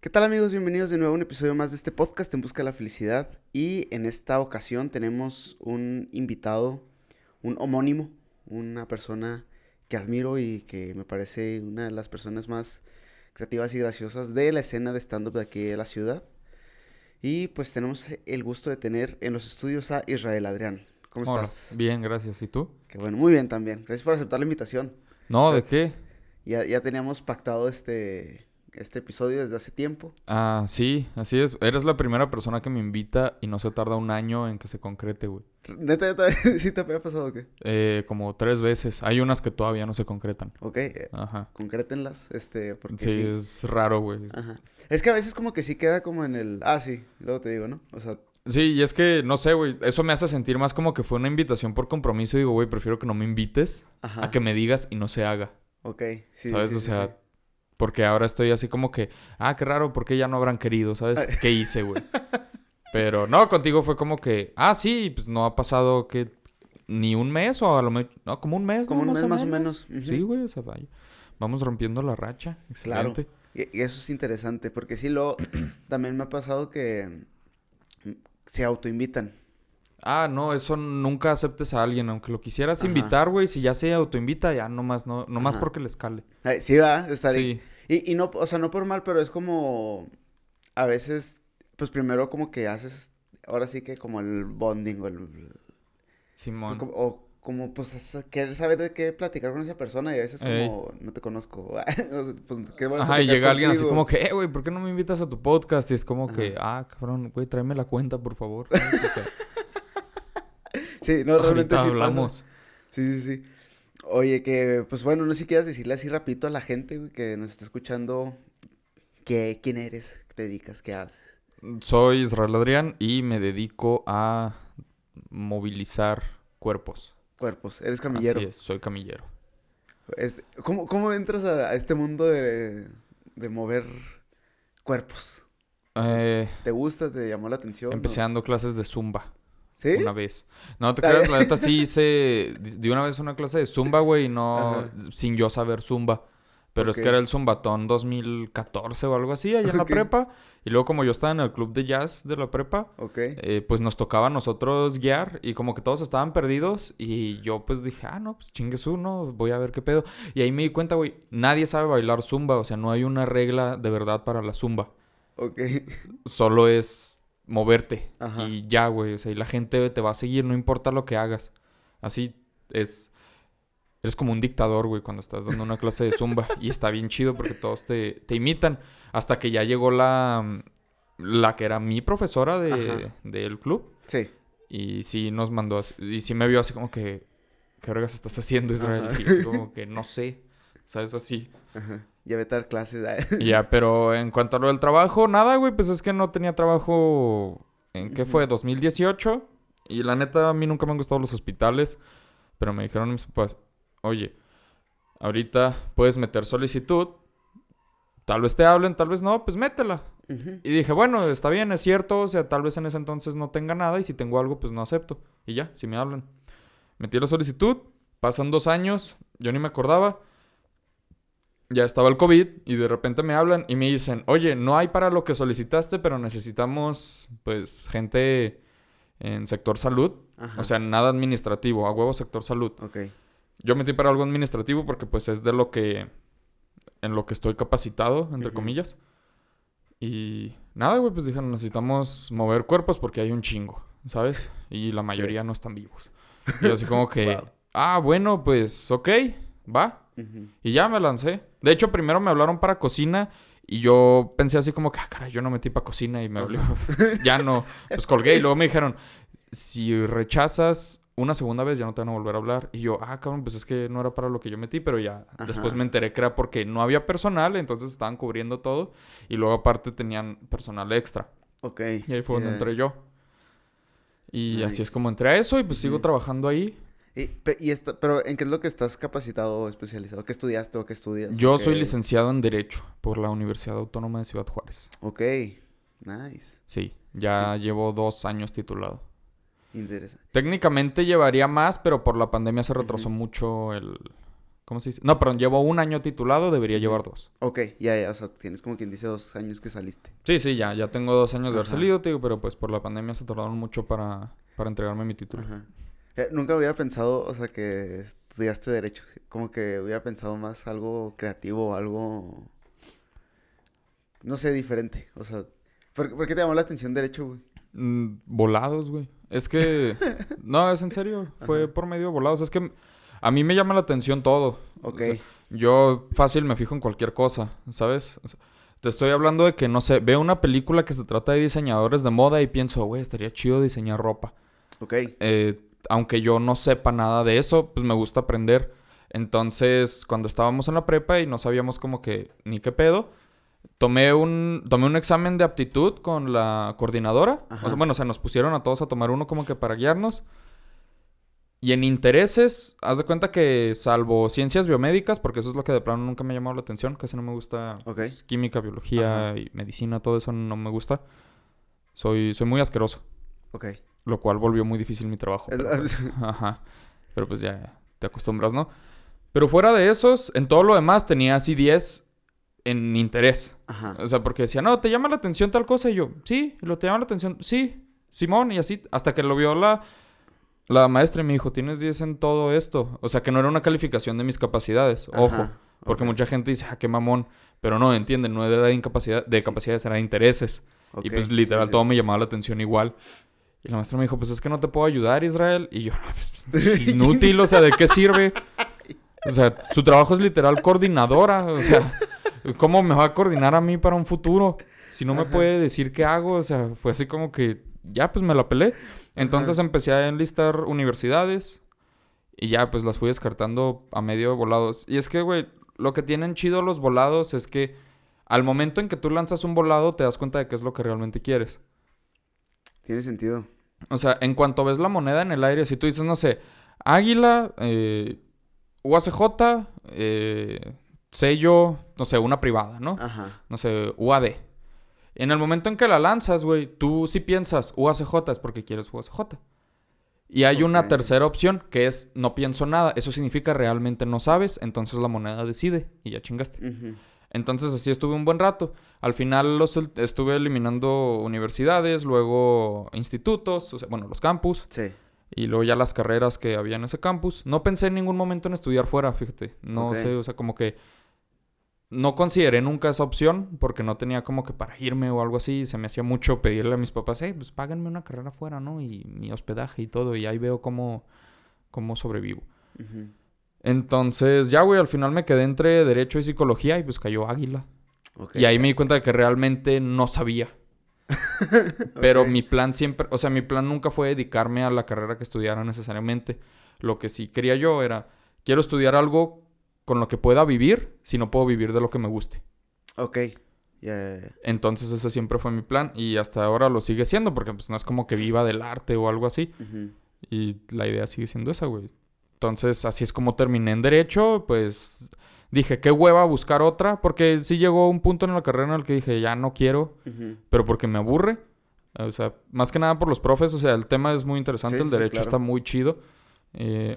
¿Qué tal amigos? Bienvenidos de nuevo a un episodio más de este podcast en busca de la felicidad. Y en esta ocasión tenemos un invitado, un homónimo, una persona que admiro y que me parece una de las personas más creativas y graciosas de la escena de stand-up de aquí de la ciudad. Y pues tenemos el gusto de tener en los estudios a Israel Adrián. ¿Cómo Hola, estás? Bien, gracias. ¿Y tú? Qué bueno, muy bien también. Gracias por aceptar la invitación. No, ¿de qué? Ya, ya teníamos pactado este, este episodio desde hace tiempo. Ah, sí, así es. Eres la primera persona que me invita y no se tarda un año en que se concrete, güey. ¿Neta, neta, sí te había pasado o qué? Eh, como tres veces. Hay unas que todavía no se concretan. Ok, eh, Ajá. concrétenlas, este, porque Sí, sí. es raro, güey. Ajá. Es que a veces como que sí queda como en el... Ah, sí, luego te digo, ¿no? O sea, Sí, y es que, no sé, güey. Eso me hace sentir más como que fue una invitación por compromiso. Y digo, güey, prefiero que no me invites ajá. a que me digas y no se haga. Ok, sí. ¿Sabes? sí, o sea, sí. Porque ahora estoy así como que, ah, qué raro, ¿por qué ya no habrán querido? ¿Sabes? ¿Qué hice, güey? Pero no, contigo fue como que, ah, sí, pues no ha pasado que ni un mes o a lo mejor, no, como un mes, Como ¿no? un mes más o menos. Sí, güey, o sea, vaya. Vamos rompiendo la racha. Claro. Excelente. Y, y eso es interesante, porque sí, lo también me ha pasado que se autoinvitan. Ah, no, eso nunca aceptes a alguien, aunque lo quisieras Ajá. invitar, güey, si ya se autoinvita, ya nomás, no, nomás Ajá. porque le escale. Sí, va, estar ahí. Sí. Y, y no, o sea, no por mal, pero es como... A veces, pues primero como que haces... Ahora sí que como el bonding o el... pues, Simón. como- o como pues es- querer saber de qué platicar con esa persona y a veces Ey. como no te conozco. Pues, ¿qué a Ajá, y llega alguien así como que, eh, güey, ¿por qué no me invitas a tu podcast? Y es como que, ah, cabrón, güey, tráeme la cuenta, por favor. Sí, no, realmente ahorita sí pasa. hablamos. Sí, sí, sí. Oye, que, pues bueno, no sé si quieras decirle así rapidito a la gente, güey, que nos está escuchando, que, quién eres, qué te dedicas, qué haces. Soy Israel Adrián y me dedico a movilizar cuerpos. Cuerpos, eres camillero. Así es, soy camillero. Es- ¿cómo, cómo entras a, a este mundo de, de mover cuerpos? Eh, ¿Te gusta? ¿Te llamó la atención? empecé o- dando clases de zumba ¿Sí? una vez. No te creas, la neta sí hice de una vez una clase de zumba, güey, y no Ajá. sin yo saber zumba. Pero es que era el zumbatón 2014 o algo así, allá en la prepa. Y luego como yo estaba en el club de jazz de la prepa, eh, pues nos tocaba a nosotros guiar y como que todos estaban perdidos y yo pues dije, ah, no, pues chingues uno, voy a ver qué pedo. Y ahí me di cuenta, güey, nadie sabe bailar zumba, o sea, no hay una regla de verdad para la zumba. Ok. Solo es moverte Ajá. y ya, güey, o sea, y la gente te va a seguir, no importa lo que hagas. Así es... Eres como un dictador, güey, cuando estás dando una clase de zumba. Y está bien chido porque todos te, te imitan. Hasta que ya llegó la, la que era mi profesora de, del club. Sí. Y sí nos mandó y sí me vio así como que, ¿qué vergas estás haciendo, Israel? Ajá. Y así como que, no sé, ¿sabes? Así. Ajá. Ya vete a dar clases. Y ya, pero en cuanto a lo del trabajo, nada, güey, pues es que no tenía trabajo, ¿en qué fue? 2018. Y la neta, a mí nunca me han gustado los hospitales, pero me dijeron mis papás, oye, ahorita puedes meter solicitud, tal vez te hablen, tal vez no, pues métela. Y dije, bueno, está bien, es cierto, o sea, tal vez en ese entonces no tenga nada y si tengo algo, pues no acepto. Y ya, si me hablan. Metí la solicitud, pasan dos años, yo ni me acordaba. Ya estaba el COVID y de repente me hablan y me dicen, oye, no hay para lo que solicitaste, pero necesitamos, pues, gente en sector salud. Ajá. O sea, nada administrativo, a huevo sector salud. Ok. Yo metí para algo administrativo porque pues es de lo que en lo que estoy capacitado, entre comillas. Y nada, güey, pues dijeron, necesitamos mover cuerpos porque hay un chingo, ¿sabes? Y la mayoría no están vivos. Y así como que, Wow. ah, bueno, pues ok, va. Y ya me lancé. De hecho, primero me hablaron para cocina y yo pensé así como que, ah, caray, yo no metí para cocina y me habló. ya no, pues colgué y luego me dijeron, si rechazas una segunda vez ya no te van a volver a hablar. Y yo, ah, cabrón, pues es que no era para lo que yo metí, pero ya Ajá. después me enteré que era porque no había personal, entonces estaban cubriendo todo y luego aparte tenían personal extra. Ok. Y ahí fue donde entré yo. Y así es como entré a eso y pues sigo trabajando ahí. Y, y esta- pero ¿en qué es lo que estás capacitado o especializado? ¿Qué estudiaste o qué estudias? Yo soy licenciado en Derecho por la Universidad Autónoma de Ciudad Juárez. Ok, nice, Sí, ya llevo dos años titulado. interesante. Técnicamente llevaría más, pero por la pandemia se retrasó mucho el... ¿Cómo se dice? No, perdón, llevo un año titulado, debería llevar dos. Ok, ya, ya, o sea, tienes como quien dice dos años que saliste. Sí, sí, ya, ya tengo dos años de haber salido, digo, pero pues por la pandemia se tardaron mucho para, para entregarme mi título. Ajá. Eh, nunca hubiera pensado, o sea, que estudiaste Derecho. Como que hubiera pensado más algo creativo, algo. No sé, diferente. O sea, ¿por, por qué te llamó la atención Derecho, güey? Mm, volados, güey. Es que... no, es en serio. Fue Ajá. por medio de volados. Es que a mí me llama la atención todo. Ok. O sea, yo fácil me fijo en cualquier cosa, ¿sabes? O sea, te estoy hablando de que, no sé, veo una película que se trata de diseñadores de moda y pienso, güey, estaría chido diseñar ropa. ok. Eh, aunque yo no sepa nada de eso, pues me gusta aprender. Entonces, cuando estábamos en la prepa y no sabíamos como que ni qué pedo, tomé un, tomé un examen de aptitud con la coordinadora. O sea, bueno, o sea, nos pusieron a todos a tomar uno como que para guiarnos. Y en intereses, haz de cuenta que salvo ciencias biomédicas, porque eso es lo que de plano nunca me ha llamado la atención, casi no me gusta Ok. pues, química, biología Ajá. y medicina, todo eso no me gusta. Soy, soy muy asqueroso, Ok. Lo cual volvió muy difícil mi trabajo. Pero, pues, Ajá. Pero pues ya te acostumbras, ¿no? Pero fuera de esos, en todo lo demás tenía así 10 en interés. Ajá. O sea, porque decía, no, ¿te llama la atención tal cosa? Y yo, sí, ¿y lo te llama la atención? Sí, Simón, y así, hasta que lo vio la, la maestra y me dijo, tienes 10 en todo esto. O sea, que no era una calificación de mis capacidades, ojo. Porque mucha gente dice, ah, qué mamón. Pero no, entienden, no era de incapacidad, de Sí. capacidades, era de intereses. Y pues sí, literal sí. todo me llamaba la atención igual. Y la maestra me dijo, pues es que no te puedo ayudar, Israel. Y yo, no, pues, inútil, o sea, ¿de qué sirve? O sea, su trabajo es literal coordinadora. O sea, ¿cómo me va a coordinar a mí para un futuro? Si no me Ajá. puede decir qué hago, o sea, fue así como que ya, pues me la pelé. Entonces Ajá. empecé a enlistar universidades y ya, pues las fui descartando a medio de volados. Y es que, güey, lo que tienen chido los volados es que al momento en que tú lanzas un volado te das cuenta de qué es lo que realmente quieres. Tiene sentido. O sea, en cuanto ves la moneda en el aire, si tú dices, no sé, águila, eh, UACJ, eh, sello, no sé, una privada, ¿no? Ajá. No sé, UAD. En el momento en que la lanzas, güey, tú sí piensas UACJ es porque quieres UACJ. Y hay una tercera opción que es no pienso nada. Eso significa realmente no sabes, entonces la moneda decide y ya chingaste. Ujú. Entonces así estuve un buen rato. Al final los estuve eliminando universidades, luego institutos, o sea, bueno, los campus. Sí. Y luego ya las carreras que había en ese campus. No pensé en ningún momento en estudiar fuera, fíjate. No sé, o sea, como que no consideré nunca esa opción porque no tenía como que para irme o algo así. Se me hacía mucho pedirle a mis papás, hey, pues páganme una carrera fuera, ¿no? Y mi hospedaje y todo. Y ahí veo cómo, cómo sobrevivo. Entonces, ya, güey, al final me quedé entre Derecho y Psicología y pues cayó Águila. Y ahí me di cuenta de que realmente no sabía. Pero mi plan siempre, o sea, mi plan nunca fue dedicarme a la carrera que estudiara necesariamente. Lo que sí quería yo era, quiero estudiar algo con lo que pueda vivir si no puedo vivir de lo que me guste. Ok. Entonces ese siempre fue mi plan y hasta ahora lo sigue siendo porque pues no es como que viva del arte o algo así. Y la idea sigue siendo esa, güey. Entonces así es como terminé en derecho, pues dije, qué hueva buscar otra, porque sí llegó un punto en la carrera en el que dije, ya no quiero pero porque me aburre. O sea, más que nada por los profes. O sea, el tema es muy interesante, Sí, el sí, derecho claro. está muy chido. Eh,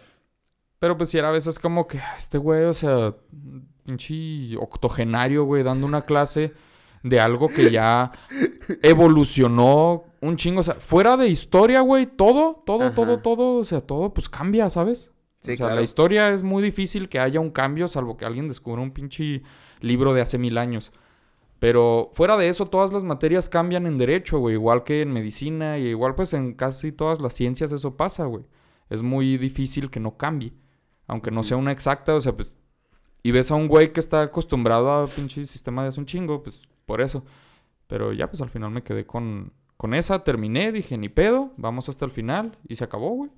pero pues sí era a veces como que "Ah, este güey, o sea, pinche octogenario, güey, dando una clase de algo que ya evolucionó un chingo. O sea, fuera de historia, güey, todo, todo, Ajá. todo, todo, o sea, todo pues cambia, ¿sabes? Sí, o sea, claro. la historia es muy difícil que haya un cambio, salvo que alguien descubra un pinche libro de hace mil años. Pero fuera de eso, todas las materias cambian en derecho, güey. Igual que en medicina y igual pues en casi todas las ciencias eso pasa, güey. Es muy difícil que no cambie. Aunque no sea una exacta, o sea, pues... Y ves a un güey que está acostumbrado a pinche sistema de hace un chingo, pues por eso. Pero ya pues al final me quedé con, con esa, terminé, dije, ni pedo, vamos hasta el final. Y se acabó, güey.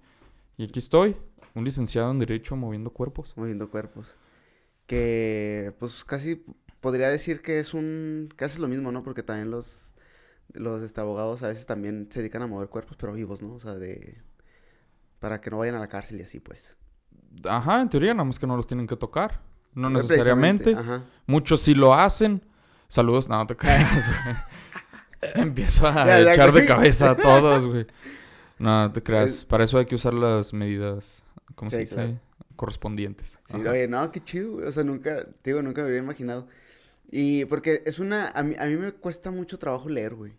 Y aquí estoy, un licenciado en Derecho moviendo cuerpos. Moviendo cuerpos. Que, pues, casi podría decir que es un... Casi es lo mismo, ¿no? Porque también los... Los este, abogados a veces también se dedican a mover cuerpos, pero vivos, ¿no? O sea, de... Para que no vayan a la cárcel y así, pues. Ajá, en teoría, nada más que no los tienen que tocar. No necesariamente. Ajá. Muchos sí lo hacen. Saludos, no, no te güey. Empiezo a Ya, ya, echar de cabeza a todos, güey. No, te creas. Es- Para eso hay que usar las medidas, ¿cómo se dice? claro. correspondientes. Sí, oye, no, qué chido. O sea, nunca, te digo, nunca me hubiera imaginado. Y porque es una, a mí, a mí me cuesta mucho trabajo leer, güey.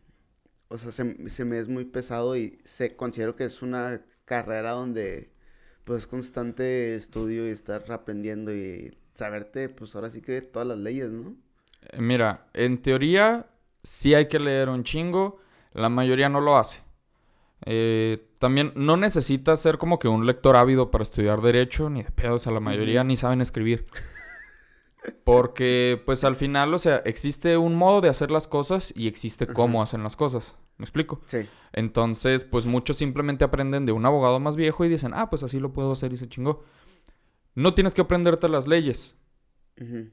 O sea, se, se me es muy pesado y se, considero que es una carrera donde, pues, constante estudio y estar aprendiendo y saberte, pues, ahora sí que todas las leyes, ¿no? Eh, mira, en teoría sí hay que leer un chingo, la mayoría no lo hace. Eh, también no necesitas ser como que un lector ávido para estudiar derecho, ni de pedos, a la mayoría ni saben escribir. Porque, pues al final, o sea, existe un modo de hacer las cosas y existe cómo hacen las cosas. ¿Me explico? Sí. Entonces, pues muchos simplemente aprenden de un abogado más viejo y dicen, ah, pues así lo puedo hacer y se chingó. No tienes que aprenderte las leyes.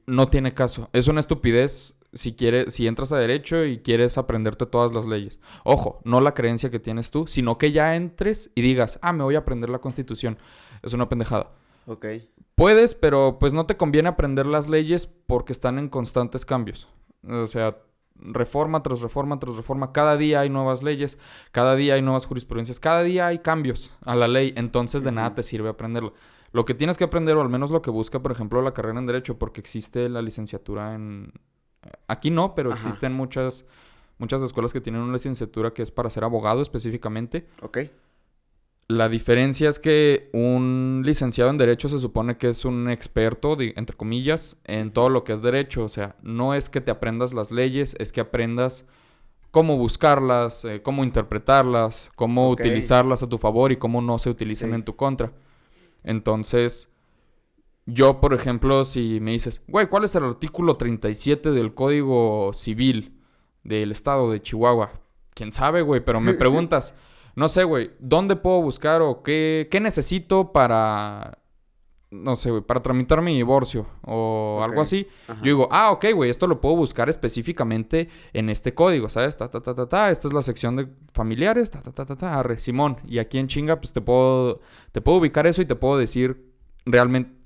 No tiene caso. Es una estupidez si quieres, si entras a derecho y quieres aprenderte todas las leyes. Ojo, no la creencia que tienes tú, sino que ya entres y digas, ah, me voy a aprender la constitución. Es una pendejada. Ok. Puedes, pero pues no te conviene aprender las leyes porque están en constantes cambios. O sea, reforma tras reforma tras reforma. Cada día hay nuevas leyes, cada día hay nuevas jurisprudencias, cada día hay cambios a la ley. Entonces de nada te sirve aprenderlo. Lo que tienes que aprender, o al menos lo que busca, por ejemplo, la carrera en Derecho, porque existe la licenciatura en... Aquí no, pero existen muchas, muchas escuelas que tienen una licenciatura que es para ser abogado específicamente. Ok. La diferencia es que un licenciado en Derecho se supone que es un experto, entre comillas, en todo lo que es derecho. O sea, no es que te aprendas las leyes, es que aprendas cómo buscarlas, eh, cómo interpretarlas, cómo utilizarlas a tu favor y cómo no se utilizan en tu contra. Entonces, yo, por ejemplo, si me dices, güey, ¿cuál es el artículo 37 del Código Civil del Estado de Chihuahua? ¿Quién sabe, güey? Pero me preguntas no sé, güey, ¿dónde puedo buscar o qué, qué necesito para, no sé, güey, para tramitar mi divorcio o algo así? Yo digo, ah, ok, güey, esto lo puedo buscar específicamente en este código, ¿sabes? Ta, ta, ta, ta, ta, esta es la sección de familiares, ta, ta, ta, ta, ta, arre, Simón. Y aquí en chinga, pues te puedo, te puedo ubicar eso y te puedo decir realmente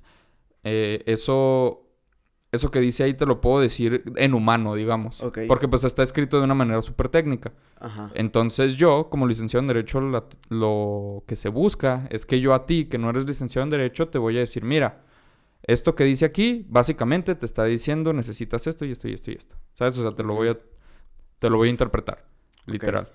eh, eso eso que dice ahí te lo puedo decir en humano, digamos. Porque pues está escrito de una manera súper técnica. Ajá. Entonces yo, como licenciado en Derecho, lo que se busca es que yo a ti, que no eres licenciado en Derecho, te voy a decir, mira, esto que dice aquí, básicamente te está diciendo, necesitas esto y esto y esto y esto. ¿Sabes? O sea, te lo voy a, te lo voy a interpretar, literal.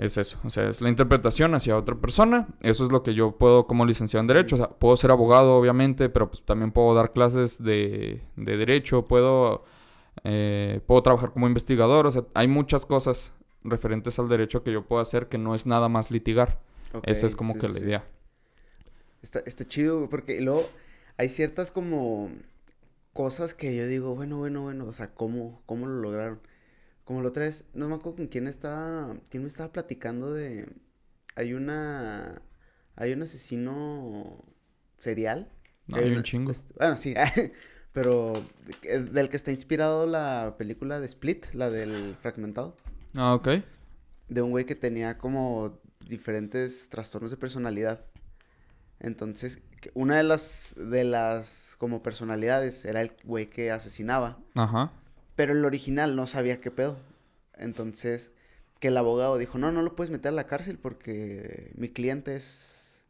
Es eso, o sea, es la interpretación hacia otra persona. Eso es lo que yo puedo como licenciado en Derecho. O sea, puedo ser abogado, obviamente, pero pues también puedo dar clases de, Derecho, puedo, eh, puedo trabajar como investigador. O sea, hay muchas cosas referentes al derecho que yo puedo hacer que no es nada más litigar. Esa es como que la idea. Está, está chido, porque luego hay ciertas como cosas que yo digo, bueno, bueno, bueno, o sea, ¿cómo, cómo lo lograron? Como lo traes, no me acuerdo con quién estaba, quién me estaba platicando de, hay una, hay un asesino serial. hay, un chingo. Bueno, sí, pero del que está inspirado la película de Split, la del fragmentado. Ah, ok. De un güey que tenía como diferentes trastornos de personalidad. Entonces, una de las, de las como personalidades era el güey que asesinaba. Ajá. Pero el original no sabía qué pedo. Entonces, que el abogado dijo, no, no lo puedes meter a la cárcel porque mi cliente es,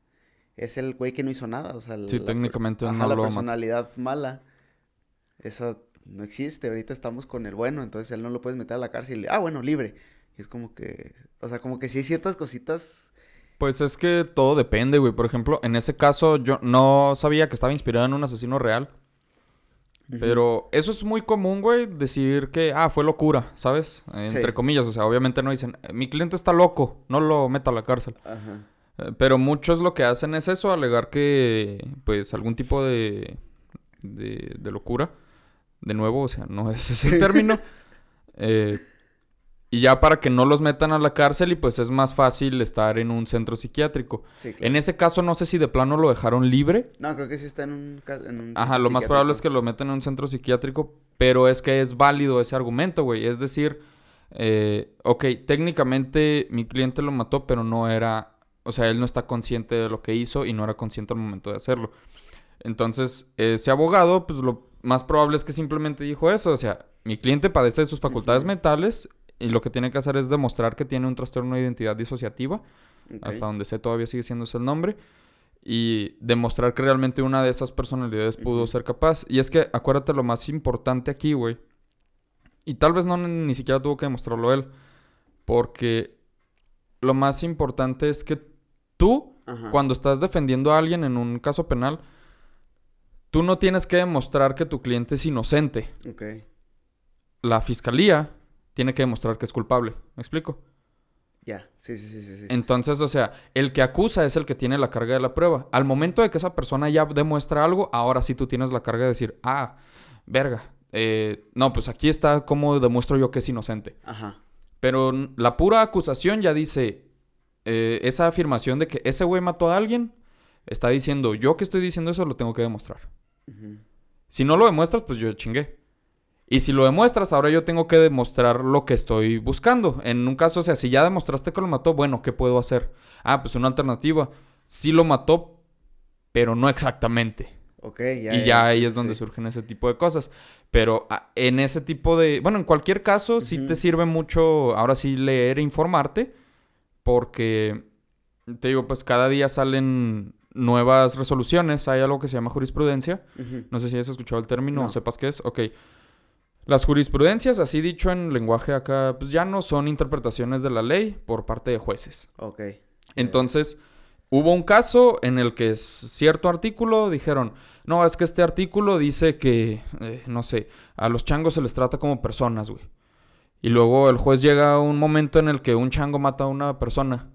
es el güey que no hizo nada. O sea, sí, técnicamente no la personalidad mala. Esa no existe. Ahorita estamos con el bueno, entonces él no lo puedes meter a la cárcel. Ah, bueno, libre. Y es como que, o sea, como que sí hay ciertas cositas. Pues es que todo depende, güey. Por ejemplo, en ese caso yo no sabía que estaba inspirado en un asesino real. Pero eso es muy común, güey, decir que, ah, fue locura, ¿sabes? Entre comillas, o sea, obviamente no dicen, mi cliente está loco, no lo meta a la cárcel. Ajá. Eh, pero muchos lo que hacen es eso, alegar que, pues, algún tipo de, de, de locura. De nuevo, o sea, no es ese término. eh, y ya para que no los metan a la cárcel y pues es más fácil estar en un centro psiquiátrico. En ese caso no sé si de plano lo dejaron libre. No, creo que sí está en un, en Ajá, lo más probable es que lo metan en un centro psiquiátrico, pero es que es válido ese argumento, güey. Es decir, eh, ok, técnicamente mi cliente lo mató, pero no era, o sea, él no está consciente de lo que hizo y no era consciente al momento de hacerlo. Entonces, ese abogado, pues lo más probable es que simplemente dijo eso, o sea, mi cliente padece de sus facultades mentales, y lo que tiene que hacer es demostrar que tiene un trastorno de identidad disociativa. Hasta donde sé todavía sigue siendo ese el nombre. y demostrar que realmente una de esas personalidades pudo ser capaz. Y es que acuérdate lo más importante aquí, güey. Y tal vez no ni siquiera tuvo que demostrarlo él. Porque lo más importante es que tú, Ajá. cuando estás defendiendo a alguien en un caso penal, tú no tienes que demostrar que tu cliente es inocente. Ok. La fiscalía tiene que demostrar que es culpable. ¿Me explico? Ya. Sí, sí, sí, sí. sí, sí. Entonces, o sea, el que acusa es el que tiene la carga de la prueba. Al momento de que esa persona ya demuestra algo, ahora sí tú tienes la carga de decir, ah, verga, eh, no, pues aquí está cómo demuestro yo que es inocente. Ajá. Pero la pura acusación ya dice, eh, esa afirmación de que ese güey mató a alguien, está diciendo, yo que estoy diciendo eso lo tengo que demostrar. Si no lo demuestras, pues yo chingué. Y si lo demuestras, ahora yo tengo que demostrar lo que estoy buscando. En un caso, o sea, si ya demostraste que lo mató, bueno, ¿qué puedo hacer? Ah, pues una alternativa. Sí lo mató, pero no exactamente. Ok, ya. y ya ahí es donde sí. surgen ese tipo de cosas. Pero ah, en ese tipo de... Bueno, en cualquier caso, sí te sirve mucho, ahora sí, leer e informarte. Porque, te digo, pues cada día salen nuevas resoluciones. Hay algo que se llama jurisprudencia. No sé si has escuchado el término o No. sepas qué es. Ok. Las jurisprudencias, así dicho en lenguaje acá, pues ya no son interpretaciones de la ley por parte de jueces. Ok. Entonces, hubo un caso en el que cierto artículo dijeron, no, es que este artículo dice que, eh, no sé, a los changos se les trata como personas, güey. Y luego el juez llega a un momento en el que un chango mata a una persona.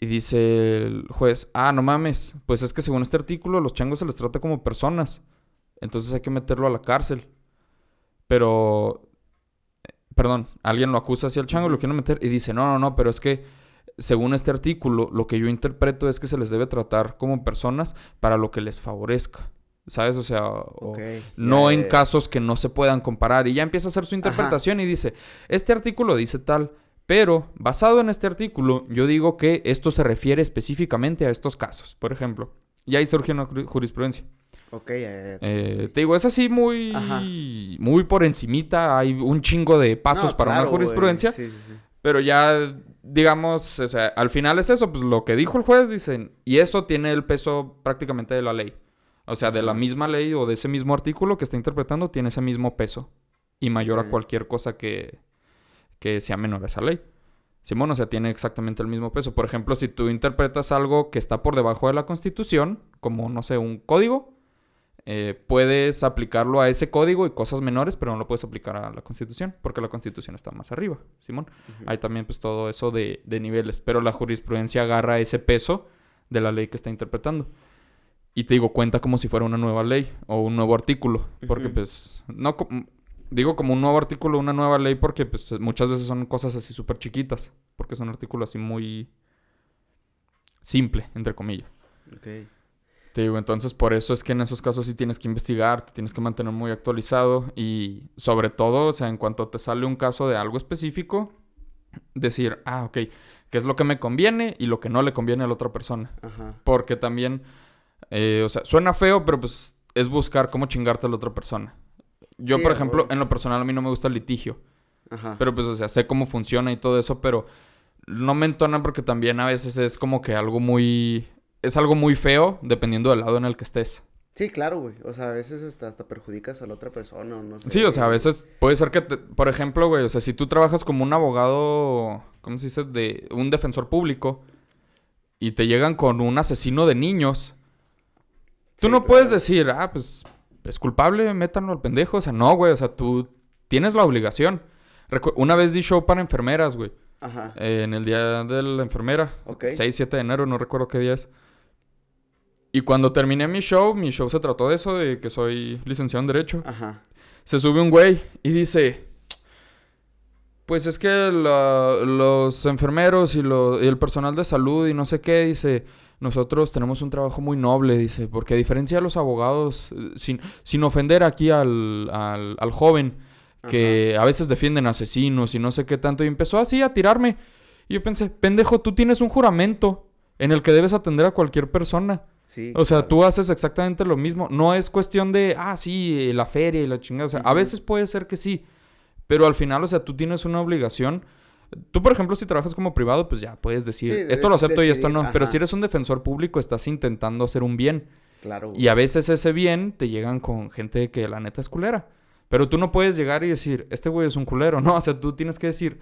Y dice el juez, ah, no mames, pues es que según este artículo los changos se les trata como personas. Entonces hay que meterlo a la cárcel. Pero, perdón, alguien lo acusa hacia el chango, lo quiere meter y dice, no, no, no, pero es que según este artículo, lo que yo interpreto es que se les debe tratar como personas para lo que les favorezca. ¿Sabes? O sea, o- no en casos que no se puedan comparar. Y ya empieza a hacer su interpretación y dice, este artículo dice tal, pero basado en este artículo, yo digo que esto se refiere específicamente a estos casos, por ejemplo. Y ahí surge una juri- jurisprudencia. Ok, ya, ya. Eh, te digo, es así muy, Ajá. muy por encimita. Hay un chingo de pasos No, para claro, una jurisprudencia. Sí, sí, sí. Pero ya, digamos, o sea, al final es eso, pues lo que dijo el juez, dicen, y eso tiene el peso prácticamente de la ley. O sea, de la misma ley o de ese mismo artículo que está interpretando, tiene ese mismo peso. Y mayor a cualquier cosa que, que sea menor a esa ley. Simón, o sea, tiene exactamente el mismo peso. Por ejemplo, si tú interpretas algo que está por debajo de la Constitución, como, no sé, un código, eh, puedes aplicarlo a ese código y cosas menores, pero no lo puedes aplicar a la Constitución, porque la Constitución está más arriba, Simón. Ujú. Hay también pues todo eso de, de niveles, pero la jurisprudencia agarra ese peso de la ley que está interpretando. Y te digo, cuenta como si fuera una nueva ley o un nuevo artículo, porque Ujú. pues, no, digo como un nuevo artículo, una nueva ley, porque pues muchas veces son cosas así súper chiquitas, porque es un artículo así muy simple, entre comillas. Ok. Te digo, entonces por eso es que en esos casos sí tienes que investigar, te tienes que mantener muy actualizado y sobre todo, o sea, en cuanto te sale un caso de algo específico, decir, ah, ok, qué es lo que me conviene y lo que no le conviene a la otra persona. Ajá. Porque también, eh, o sea, suena feo, pero pues es buscar cómo chingarte a la otra persona. Yo, Sí, por ejemplo, en lo personal a mí no me gusta el litigio. Ajá. Pero pues, o sea, sé cómo funciona y todo eso, pero no me entona porque también a veces es como que algo muy... Es algo muy feo dependiendo del lado en el que estés. Sí, claro, güey. O sea, a veces hasta, hasta perjudicas a la otra persona o no sé. Sí, o sea, a veces puede ser que, te- por ejemplo, güey, o sea, si tú trabajas como un abogado, ¿cómo se dice? De un defensor público y te llegan con un asesino de niños, tú Sí, no puedes decir, ah, pues es culpable, métanlo al pendejo. O sea, no, güey, o sea, tú tienes la obligación. Recu- una vez di show para enfermeras, güey, Ajá. eh, en el día de la enfermera, Ok. 6, 7 de enero, no recuerdo qué día es. Y cuando terminé mi show, mi show se trató de eso, de que soy licenciado en Derecho. Ajá. Se sube un güey y dice, pues es que la- los enfermeros y, lo- y el personal de salud y no sé qué, dice, nosotros tenemos un trabajo muy noble, dice, porque a diferencia de los abogados, eh, sin, sin ofender aquí al, al, al joven, que a veces defienden asesinos y no sé qué tanto, y empezó así a tirarme. Y yo pensé, pendejo, tú tienes un juramento en el que debes atender a cualquier persona. Sí. O sea, claro. tú haces exactamente lo mismo. No es cuestión de, ah, sí, la feria y la chingada. O sea, a veces puede ser que sí. Pero al final, o sea, tú tienes una obligación Tú, por ejemplo, si trabajas como privado, pues ya puedes decir, Sí, esto lo acepto y esto no. Pero si eres un defensor público, estás intentando hacer un bien. Claro. Y a veces ese bien te llegan con gente que la neta es culera. Pero tú no puedes llegar y decir, este güey es un culero. No, o sea, tú tienes que decir,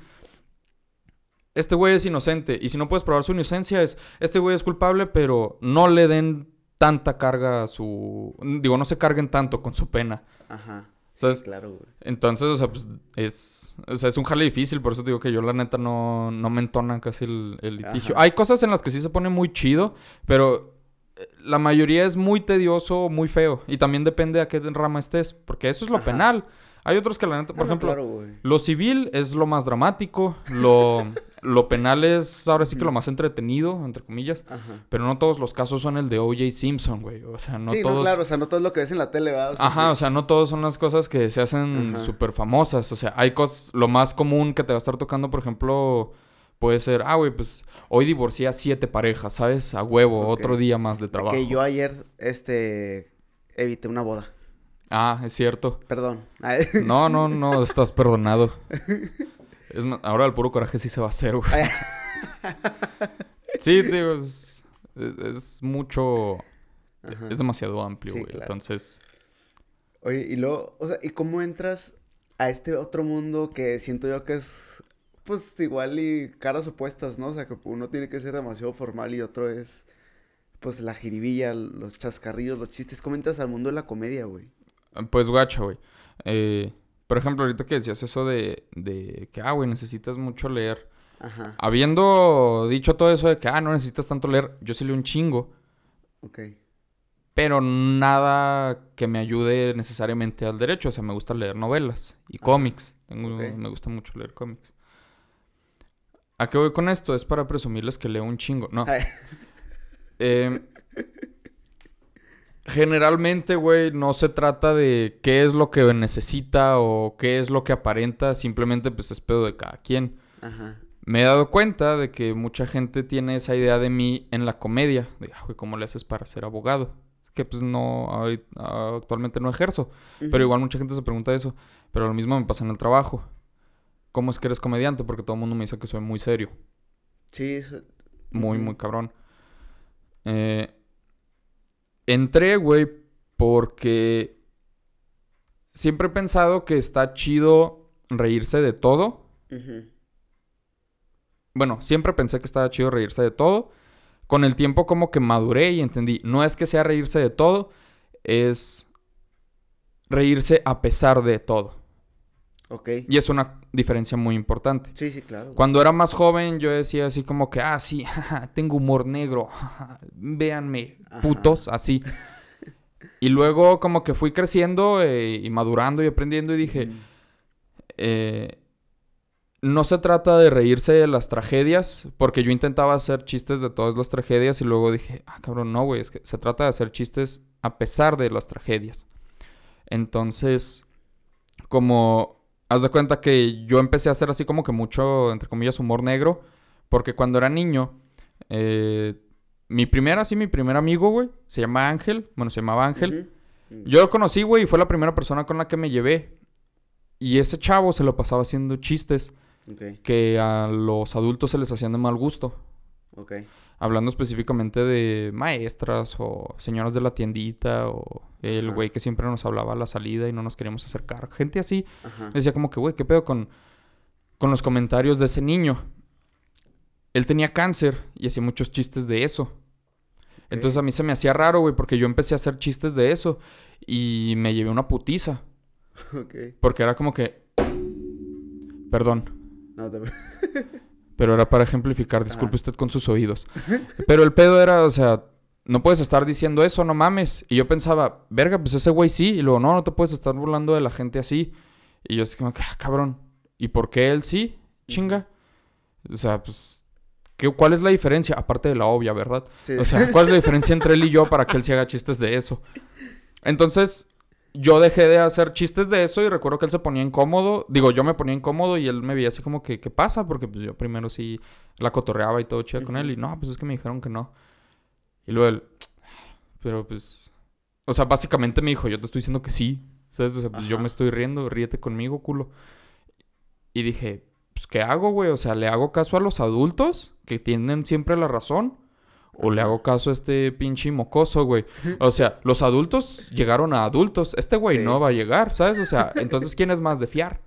este güey es inocente. Y si no puedes probar su inocencia, es, este güey es culpable, pero no le den tanta carga a su... Digo, no se carguen tanto con su pena. Ajá. Sí, ¿Sabes? claro, güey. Entonces, o sea, pues es, o sea, es un jale difícil, por eso digo que yo la neta no, no me entona casi el, el litigio. Ajá. Hay cosas en las que sí se pone muy chido, pero eh, la mayoría es muy tedioso, muy feo. Y también depende a qué rama estés, porque eso es lo Ajá. penal. Hay otros que la neta, por no, ejemplo, claro, güey. lo civil es lo más dramático, lo, lo penal es ahora sí que lo más entretenido, entre comillas. Ajá. Pero no todos los casos son el de O.J. Simpson, güey. O sea, no sí, todos... no, claro, o sea, no todo es lo que ves en la tele, ¿verdad? O sea, Ajá, sí. o sea, no todos son las cosas que se hacen súper famosas. O sea, hay cosas, lo más común que te va a estar tocando, por ejemplo, puede ser, ah, güey, pues hoy divorcié a siete parejas, ¿sabes? A huevo, otro día más de trabajo. Que yo ayer, este, evité una boda. Ah, es cierto. Perdón. No, no, no, estás perdonado. Es más, ahora el puro coraje sí se va a hacer, güey. Sí, digo, es, es- es mucho, Ajá. es demasiado amplio, Sí, güey. claro. Entonces, Oye, y luego, o sea, ¿y cómo entras a este otro mundo que siento yo que es, pues, igual y caras opuestas, ¿no? O sea, que uno tiene que ser demasiado formal y otro es, pues, la jiribilla, los chascarrillos, los chistes. ¿Cómo entras al mundo de la comedia, güey? Pues guacha, güey. Eh, por ejemplo, ahorita que decías eso de, de que, ah, güey, necesitas mucho leer. Ajá, Habiendo dicho todo eso de que, ah, no necesitas tanto leer, yo sí leo un chingo, ok. pero nada que me ayude necesariamente al derecho. O sea, me gusta leer novelas y Ajá, cómics. Tengo-. Me gusta mucho leer cómics. ¿A qué voy con esto? Es para presumirles que leo un chingo. No. Eh, generalmente, güey, no se trata de qué es lo que necesita o qué es lo que aparenta. Simplemente, pues, es pedo de cada quien. Ajá, Me he dado cuenta de que mucha gente tiene esa idea de mí en la comedia. De, "Ah, güey, ¿cómo le haces para ser abogado? Que, pues, no, actualmente no ejerzo. Pero igual mucha gente se pregunta eso. Pero lo mismo me pasa en el trabajo. ¿Cómo es que eres comediante? Porque todo el mundo me dice que soy muy serio. Sí, eso- Muy, muy cabrón. Eh, entré, güey, porque siempre he pensado que está chido reírse de todo. Bueno, siempre pensé que estaba chido reírse de todo. Con el tiempo como que maduré y entendí, no es que sea reírse de todo, es reírse a pesar de todo. Ok. Y es una diferencia muy importante. Sí, sí, claro. güey. Cuando era más joven, yo decía así como que, ah, sí, jaja, tengo humor negro, jaja, véanme, Ajá. putos, así. Y luego como que fui creciendo eh, y madurando y aprendiendo y dije, Ujú. eh, no se trata de reírse de las tragedias, porque yo intentaba hacer chistes de todas las tragedias y luego dije, ah, cabrón, no, güey, es que se trata de hacer chistes a pesar de las tragedias. Entonces, como, haz de cuenta que yo empecé a hacer así como que mucho, entre comillas, humor negro, porque cuando era niño, eh, mi primer, así, mi primer amigo, güey, se llama Ángel, bueno, se llamaba Ángel. Yo lo conocí, güey, y fue la primera persona con la que me llevé. Y ese chavo se lo pasaba haciendo chistes Ok, que a los adultos se les hacían de mal gusto. Hablando específicamente de maestras o señoras de la tiendita o el güey que siempre nos hablaba a la salida y no nos queríamos acercar. Gente así. Ajá. Decía como que, güey, ¿qué pedo con, con los comentarios de ese niño? Él tenía cáncer y hacía muchos chistes de eso. Entonces a mí se me hacía raro, güey, porque yo empecé a hacer chistes de eso y me llevé una putiza. Ok. Porque era como que... Perdón, No, te... pero era para ejemplificar, disculpe Ajá. usted con sus oídos. Pero el pedo era, o sea, no puedes estar diciendo eso, no mames. Y yo pensaba, verga, pues ese güey sí. Y luego, no, no te puedes estar burlando de la gente así. Y yo así como, ah, cabrón. ¿Y por qué él sí? Chinga. O sea, pues, ¿qué, ¿cuál es la diferencia? Aparte de la obvia, ¿verdad? Sí. O sea, ¿cuál es la diferencia entre él y yo para que él se haga chistes de eso? Entonces, yo dejé de hacer chistes de eso y recuerdo que él se ponía incómodo. Digo, yo me ponía incómodo y él me veía así como que, ¿qué pasa? Porque pues yo primero sí la cotorreaba y todo chido con él. Y no, pues es que me dijeron que no. Y luego él, pero pues... O sea, básicamente me dijo, yo te estoy diciendo que sí. ¿Sabes? O sea, pues yo me estoy riendo, ríete conmigo, culo. Y dije, pues, ¿qué hago, güey? O sea, ¿le hago caso a los adultos que tienen siempre la razón? ¿O le hago caso a este pinche mocoso, güey? O sea, los adultos llegaron a adultos. Este güey Sí. no va a llegar, ¿sabes? O sea, entonces, ¿quién es más de fiar?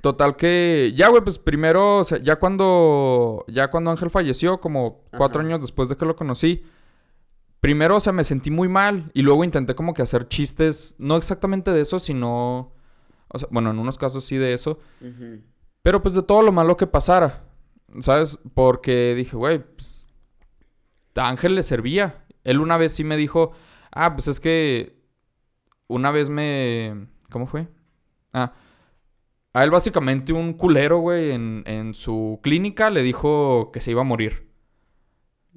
Total que... Ya, güey, pues primero... O sea, ya cuando... Ya cuando Ángel falleció, como cuatro Ajá. años después de que lo conocí... Primero, o sea, me sentí muy mal. Y luego intenté como que hacer chistes... No exactamente de eso, sino... O sea, bueno, en unos casos sí de eso. Pero pues de todo lo malo que pasara. ¿Sabes? Porque dije, güey, pues, a Ángel le servía. Él una vez sí me dijo, ah, pues es que una vez me... ¿Cómo fue? Ah, a él básicamente un culero, güey, en, en su clínica le dijo que se iba a morir.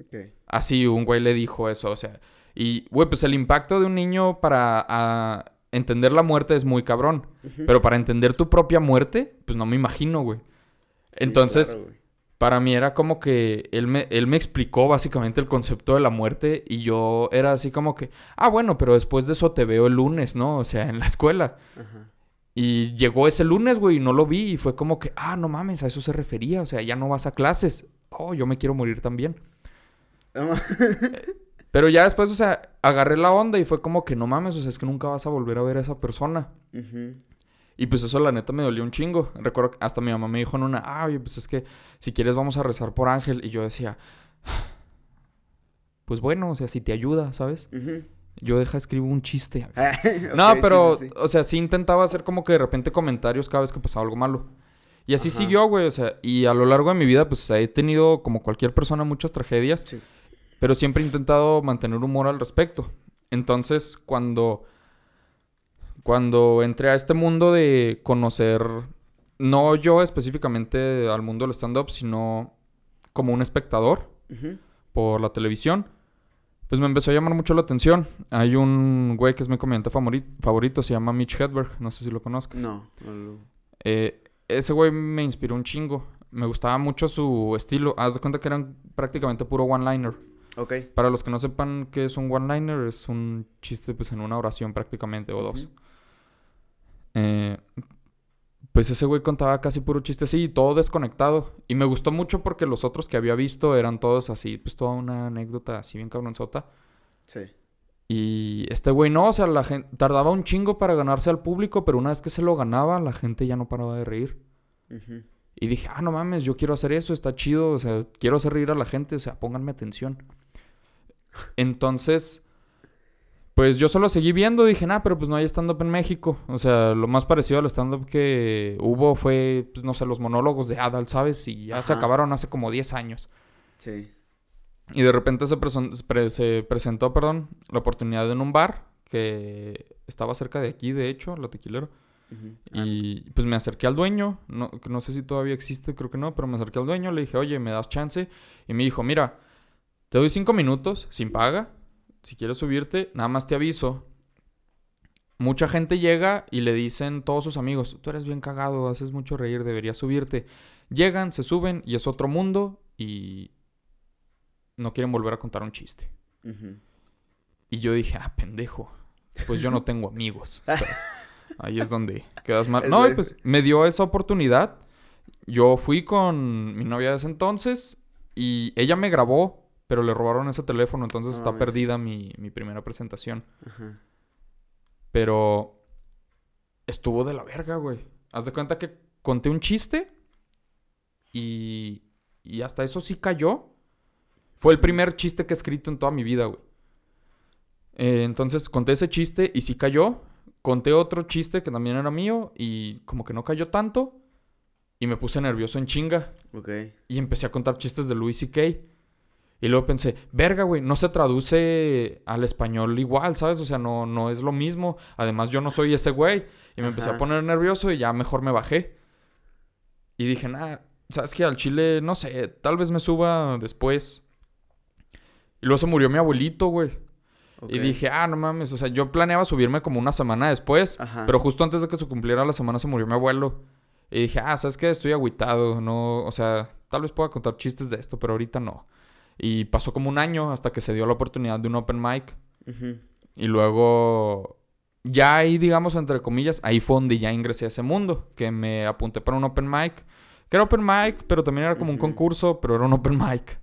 Ok. Así un güey le dijo eso, o sea. Y, güey, pues el impacto de un niño para entender la muerte es muy cabrón. Pero para entender tu propia muerte, pues no me imagino, güey. Sí, Entonces, claro. Para mí era como que él me, él me explicó básicamente el concepto de la muerte y yo era así como que, ah, bueno, pero después de eso te veo el lunes, ¿no? O sea, en la escuela. Ajá. Y llegó ese lunes, güey, y no lo vi y fue como que, ah, no mames, a eso se refería, o sea, ya no vas a clases. Oh, yo me quiero morir también. Pero ya después, o sea, agarré la onda y fue como que no mames, o sea, es que nunca vas a volver a ver a esa persona. Ujú. Y pues eso la neta me dolió un chingo. Recuerdo que hasta mi mamá me dijo en una, ah, pues es que si quieres vamos a rezar por Ángel. Y yo decía, pues bueno, o sea, si te ayuda, ¿sabes? Yo deja escribo un chiste. Ok, no, sí, pero, sí, sí. o sea, sí intentaba hacer como que de repente comentarios cada vez que pasaba algo malo. Y así Ajá. siguió, güey, o sea, y a lo largo de mi vida, pues he tenido, como cualquier persona, muchas tragedias. Sí. Pero siempre he intentado mantener humor al respecto. Entonces, cuando. Cuando entré a este mundo de conocer. No yo específicamente al mundo del stand-up, sino como un espectador por la televisión. Pues me empezó a llamar mucho la atención. Hay un güey que es mi comediante favori- favorito, se llama Mitch Hedberg. No sé si lo conozcas. No, no lo- Eh, ese güey me inspiró un chingo. Me gustaba mucho su estilo. Haz de cuenta que eran prácticamente puro one-liner. Ok. Para los que no sepan qué es un one-liner, es un chiste pues en una oración prácticamente o dos. Eh, pues ese güey contaba casi puro chiste así, todo desconectado. Y me gustó mucho porque los otros que había visto eran todos así, pues toda una anécdota así bien cabronzota. Sí. Y este güey no, o sea, la gente tardaba un chingo para ganarse al público, pero una vez que se lo ganaba, la gente ya no paraba de reír. Y dije, ah, no mames, yo quiero hacer eso, está chido, o sea, quiero hacer reír a la gente, o sea, pónganme atención. Entonces, pues yo solo seguí viendo, dije, nah, pero pues no hay stand-up en México. O sea, lo más parecido al stand-up que hubo fue, pues no sé, los monólogos de Adal, ¿sabes? Y ya se acabaron hace como 10 años. Sí. Y de repente se, preson- pre- se presentó, perdón, la oportunidad en un bar que estaba cerca de aquí, de hecho, la tequilero. Ujú. Ah, Y pues me acerqué al dueño, no, no sé si todavía existe, creo que no, pero me acerqué al dueño, le dije, oye, ¿me das chance? Y me dijo, mira, te doy cinco minutos sin paga, si quieres subirte, nada más te aviso. Mucha gente llega y le dicen todos sus amigos, tú eres bien cagado, haces mucho reír, deberías subirte. Llegan, se suben y es otro mundo y no quieren volver a contar un chiste. Y yo dije, ah, pendejo. Pues yo no tengo amigos. Ahí es donde quedas mal. No, y pues me dio esa oportunidad. Yo fui con mi novia de ese entonces y ella me grabó, pero le robaron ese teléfono, entonces No está perdida mi, mi primera presentación. Ajá. Pero estuvo de la verga, güey. Haz de cuenta que conté un chiste y, y hasta eso sí cayó. Fue el primer chiste que he escrito en toda mi vida, güey. Eh, entonces conté ese chiste y sí cayó. Conté otro chiste que también era mío y como que no cayó tanto. Y me puse nervioso en chinga. Ok. Y empecé a contar chistes de Louis C.K. Y luego pensé, verga, güey, no se traduce al español igual, ¿sabes? O sea, no, no es lo mismo. Además, yo no soy ese güey. Y me empecé a poner nervioso y ya mejor me bajé. Y dije, nah, ¿sabes qué? Al chile, no sé, tal vez me suba después. Y luego se murió mi abuelito, güey. Y dije, ah, no mames. O sea, yo planeaba subirme como una semana después. Ajá. Pero justo antes de que se cumpliera la semana se murió mi abuelo. Y dije, ah, ¿sabes qué? Estoy agüitado. No, o sea, tal vez pueda contar chistes de esto, pero ahorita no. Y pasó como un año hasta que se dio la oportunidad de un open mic. Y luego ya ahí, digamos, entre comillas, ahí fue donde ya ingresé a ese mundo, que me apunté para un open mic, que era open mic, pero también era como un concurso, pero era un open mic.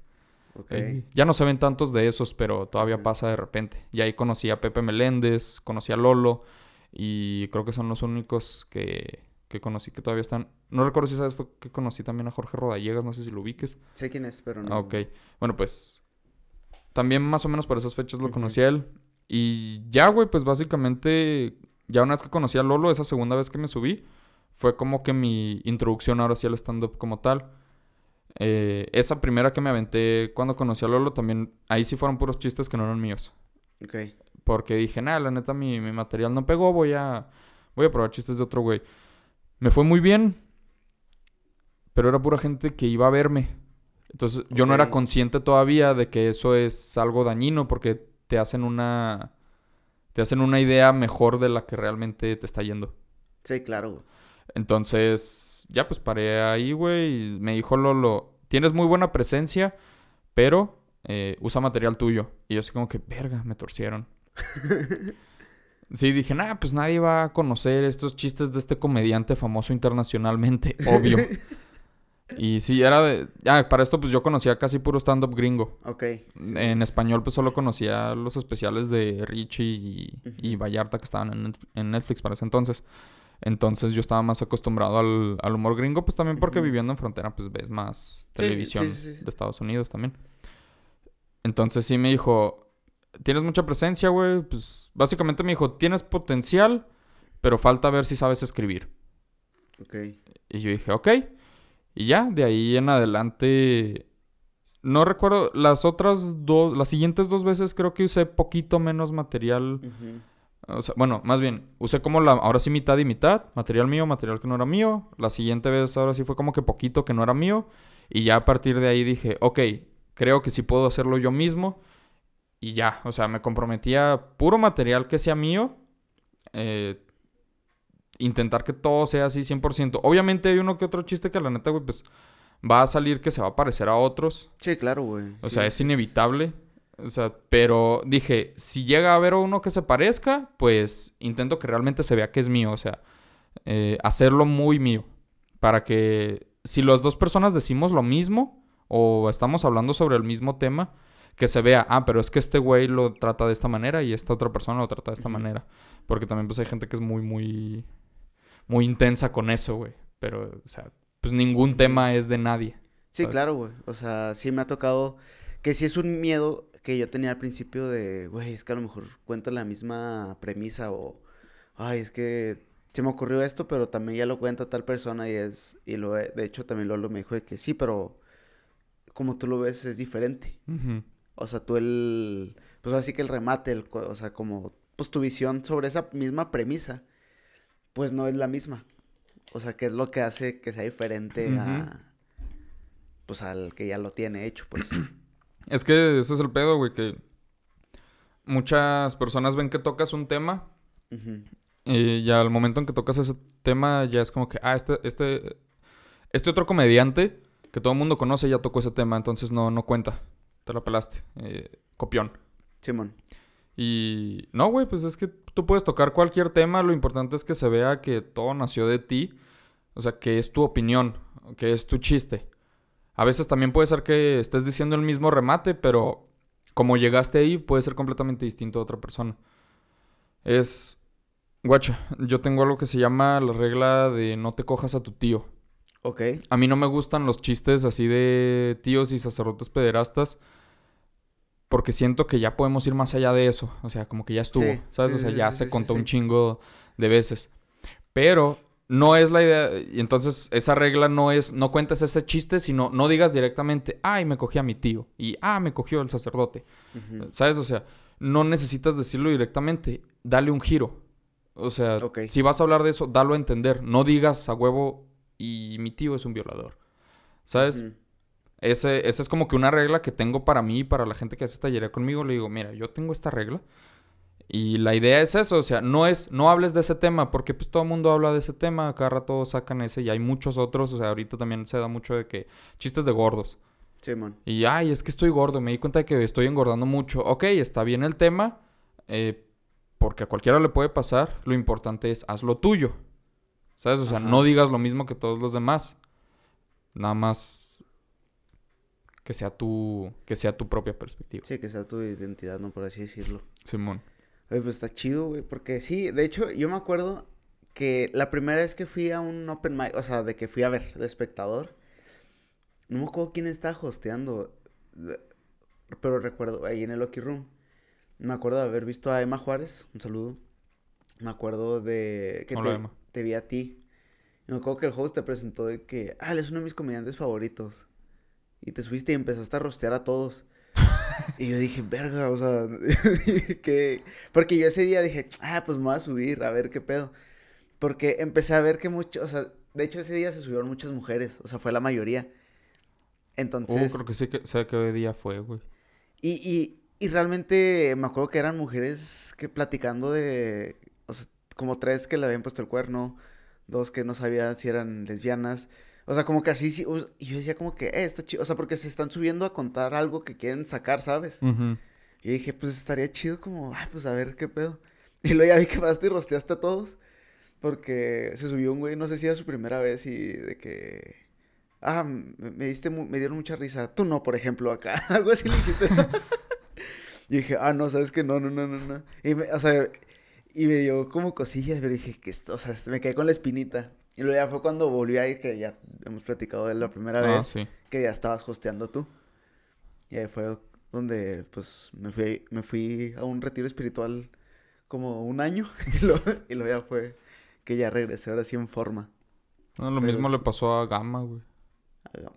Eh, Ya no se ven tantos de esos, pero todavía pasa de repente. Y ahí conocí a Pepe Meléndez, conocí a Lolo, y creo que son los únicos que, que conocí que todavía están. No recuerdo si sabes fue que conocí también a Jorge Rodallegas, no sé si lo ubiques. Sé quién es, pero no. Ok. Bueno, pues también más o menos por esas fechas lo conocí a él. Y ya, güey, pues básicamente, ya una vez que conocí a Lolo, esa segunda vez que me subí, fue como que mi introducción ahora sí al stand-up como tal. Eh, esa primera que me aventé cuando conocí a Lolo, también ahí sí fueron puros chistes que no eran míos. Ok. Porque dije, nada, la neta, mi, mi material no pegó, voy a, voy a probar chistes de otro güey. Me fue muy bien, pero era pura gente que iba a verme. Entonces, yo no era consciente todavía de que eso es algo dañino porque te hacen una... Te hacen una idea mejor de la que realmente te está yendo. Sí, claro. Entonces, ya pues paré ahí, güey. Y me dijo Lolo, tienes muy buena presencia, pero eh, usa material tuyo. Y yo así como que, verga, me torcieron. Sí, dije, nah, pues nadie va a conocer estos chistes de este comediante famoso internacionalmente, obvio. y sí, era de... Ya, para esto pues yo conocía casi puro stand-up gringo. Ok. En español pues solo conocía los especiales de Richie y. Vallarta que estaban en, Netf- en Netflix para ese entonces. Entonces yo estaba más acostumbrado al, al humor gringo, pues también porque viviendo en frontera pues ves más televisión sí, sí, sí. de Estados Unidos también. Entonces sí me dijo, tienes mucha presencia, güey. Pues básicamente me dijo, tienes potencial, pero falta ver si sabes escribir. Ok. Y yo dije, ok. Y ya, de ahí en adelante. No recuerdo, las otras dos, las siguientes dos veces creo que usé poquito menos material. O sea, bueno, más bien, usé como la, ahora sí mitad y mitad, material mío, material que no era mío. La siguiente vez ahora sí fue como que poquito que no era mío. Y ya a partir de ahí dije, ok, creo que sí puedo hacerlo yo mismo. Y ya, o sea, me comprometía puro material que sea mío. eh, intentar que todo sea así 100%. Obviamente hay uno que otro chiste que la neta, güey, pues va a salir que se va a parecer a otros. Sí, claro, güey. O Sí, sea, es inevitable. O sea, pero dije, si llega a haber uno que se parezca, pues intento que realmente se vea que es mío. O sea, eh, hacerlo muy mío. Para que si las dos personas decimos lo mismo o estamos hablando sobre el mismo tema, que se vea, ah, pero es que este güey lo trata de esta manera y esta otra persona lo trata de esta manera. Porque también pues hay gente que es muy, muy, muy intensa con eso, güey. Pero, o sea, pues ningún tema es de nadie. Sí, ¿sabes? claro, güey. O sea, sí me ha tocado que sí es un miedo que yo tenía al principio de, güey, es que a lo mejor cuento la misma premisa o, ay, es que se me ocurrió esto, pero también ya lo cuenta tal persona y es, y lo, de hecho también Lolo me dijo de que sí, pero como tú lo ves es diferente. Ujú. O sea, tú el, pues así que el remate, el, o sea, como, pues tu visión sobre esa misma premisa, pues no es la misma. O sea, que es lo que hace que sea diferente a, pues al que ya lo tiene hecho, pues. Es que ese es el pedo, güey, que muchas personas ven que tocas un tema y ya al momento en que tocas ese tema ya es como que, ah, este, este, este otro comediante que todo el mundo conoce ya tocó ese tema, entonces no, no cuenta, te la pelaste, eh, copión. Simón. Y no, güey, pues es que tú puedes tocar cualquier tema, lo importante es que se vea que todo nació de ti, o sea, que es tu opinión, que es tu chiste. A veces también puede ser que estés diciendo el mismo remate, pero como llegaste ahí puede ser completamente distinto a otra persona. Es, guacha, yo tengo algo que se llama la regla de no te cojas a tu tío. Ok. A mí no me gustan los chistes así de tíos y sacerdotes pederastas. Porque siento que ya podemos ir más allá de eso. O sea, como que ya estuvo. Sí, ¿Sabes? sí, o sea, ya sí, se contó un chingo de veces. Pero no es la idea. Y entonces, esa regla no es. No cuentes ese chiste, sino no digas directamente. Ay, me cogí a mi tío. Y ah, me cogió el sacerdote. ¿Sabes? O sea, no necesitas decirlo directamente. Dale un giro. O sea, Ok. si vas a hablar de eso, dalo a entender. No digas a huevo y mi tío es un violador. ¿Sabes? Ujú. Ese, esa es como que una regla que tengo para mí y para la gente que hace tallería conmigo. Le digo, mira, yo tengo esta regla. Y la idea es eso, o sea, no es, no hables de ese tema, porque pues todo el mundo habla de ese tema, cada rato sacan ese y hay muchos otros, o sea, ahorita también se da mucho de que chistes de gordos. Simón. Y, ay, es que estoy gordo, me di cuenta de que estoy engordando mucho. Ok, está bien el tema. eh, porque a cualquiera le puede pasar, lo importante es haz lo tuyo. ¿Sabes? O sea, Ajá. no digas lo mismo que todos los demás. Nada más que sea tu, que sea tu propia perspectiva. Sí, que sea tu identidad, ¿no? Por así decirlo. Simón. Oye, pues está chido, güey, porque sí, de hecho, yo me acuerdo que la primera vez que fui a un open mic, o sea, de que fui a ver de espectador, no me acuerdo quién estaba hosteando, pero recuerdo, ahí en el Lucky Room, me acuerdo de haber visto a Emma Juárez, un saludo, me acuerdo de que Hola, te, Emma. te vi a ti, y me acuerdo que el host te presentó de que, ah, él es uno de mis comediantes favoritos, y te subiste y empezaste a rostear a todos. Y yo dije, verga, o sea, que... Porque yo ese día dije, ah, pues me voy a subir, a ver qué pedo. Porque empecé a ver que muchos, o sea, de hecho ese día se subieron muchas mujeres, o sea, fue la mayoría. Entonces, Uh, creo que sí que sé qué día fue, güey. y, y, y realmente me acuerdo que eran mujeres que platicando de, o sea, como tres que le habían puesto el cuerno, dos que no sabían si eran lesbianas. O sea, como que así, sí, y yo decía como que, eh, está chido, o sea, porque se están subiendo a contar algo que quieren sacar, ¿sabes? Ujú. Y dije, pues estaría chido como, ay, pues a ver qué pedo. Y luego ya vi que pasaste y rosteaste a todos. Porque se subió un güey, no sé si era su primera vez y de que... Ah, me, me diste, me dieron mucha risa. Tú no, por ejemplo, acá. Algo así le dijiste. y dije, ah, no, sabes que no, no, no, no, no. Y me, o sea, y me dio como cosillas, pero dije, que esto, o sea, me quedé con la espinita. Y luego ya fue cuando volví a ir, que ya hemos platicado de la primera Ah, vez sí. que ya estabas hosteando tú. Y ahí fue donde, pues, me fui, me fui a un retiro espiritual como un año. Y luego, y luego ya fue que ya regresé ahora sí en forma. No, lo Pero mismo le pasó a Gama, güey.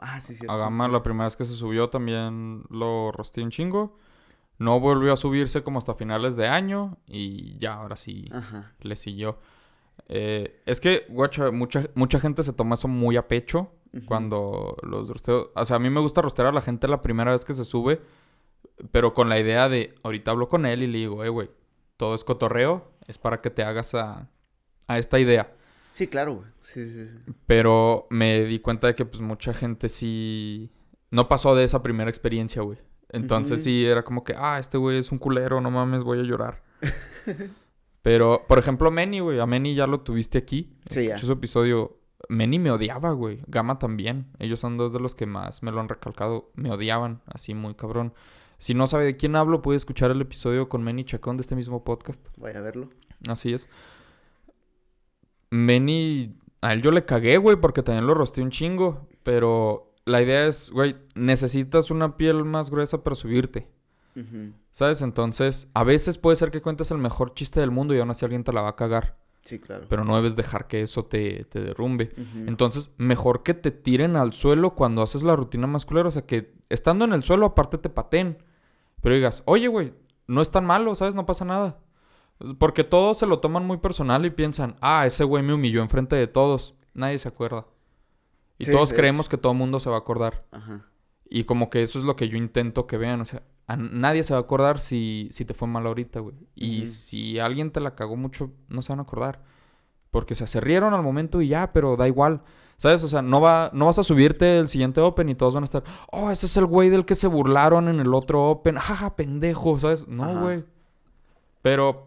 Ah, sí, sí. A Gama la primera vez que se subió también lo rosteé un chingo. No volvió a subirse como hasta finales de año y ya, ahora sí Ajá. le siguió. Eh, es que, guacha, mucha, mucha gente se toma eso muy a pecho cuando los rosteo. O sea, a mí me gusta rostear a la gente la primera vez que se sube, pero con la idea de, ahorita hablo con él y le digo, eh, güey, todo es cotorreo, es para que te hagas a, a esta idea. Sí, claro, güey. Sí, sí, sí. Pero me di cuenta de que pues mucha gente sí no pasó de esa primera experiencia, güey. Entonces sí era como que, ah, este güey es un culero, no mames, voy a llorar. Pero, por ejemplo, Meni, güey, a Meni ya lo tuviste aquí. Sí, ya. Su episodio. Meni me odiaba, güey. Gama también. Ellos son dos de los que más me lo han recalcado. Me odiaban, así muy cabrón. Si no sabe de quién hablo, puede escuchar el episodio con Meni Chacón de este mismo podcast. Vaya a verlo. Así es. Manny, a él yo le cagué, güey, porque también lo rosteé un chingo. Pero la idea es, güey, necesitas una piel más gruesa para subirte. ¿Sabes? Entonces, a veces puede ser que cuentes el mejor chiste del mundo y aún así alguien te la va a cagar. Sí, claro. Pero no debes dejar que eso te, te derrumbe. Entonces, mejor que te tiren al suelo cuando haces la rutina masculera. O sea, que estando en el suelo, aparte te pateen. Pero digas, oye, güey, no es tan malo, ¿sabes? No pasa nada. Porque todos se lo toman muy personal y piensan, ah, ese güey me humilló enfrente de todos. Nadie se acuerda. Y Sí, todos creemos que todo el mundo se va a acordar. Ajá. Y como que eso es lo que yo intento que vean. O sea, a nadie se va a acordar si, si te fue mal ahorita, güey. Y si alguien te la cagó mucho, no se van a acordar. Porque, o sea, se rieron al momento y ya, pero da igual. ¿Sabes? O sea, no, va, no vas a subirte el siguiente Open y todos van a estar, oh, ese es el güey del que se burlaron en el otro Open. Jaja, pendejo, ¿sabes? No, Ajá. güey. Pero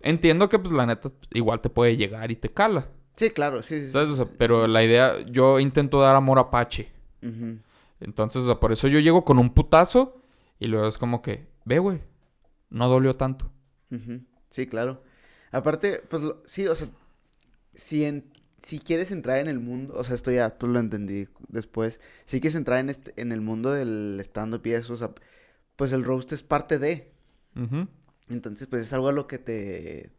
entiendo que, pues, la neta, igual te puede llegar y te cala. Sí, claro, sí, sí. ¿Sabes? O sea, pero la idea, yo intento dar amor apache. Ujú. Entonces, o sea, por eso yo llego con un putazo y luego es como que, ve, güey, no dolió tanto. Sí, claro. Aparte, pues lo- sí, o sea, si, en, si quieres entrar en el mundo, o sea, esto ya tú lo entendí después, si quieres entrar en, este, en el mundo del stand-up y eso, o sea, pues el roast es parte de, entonces pues es algo a lo que te,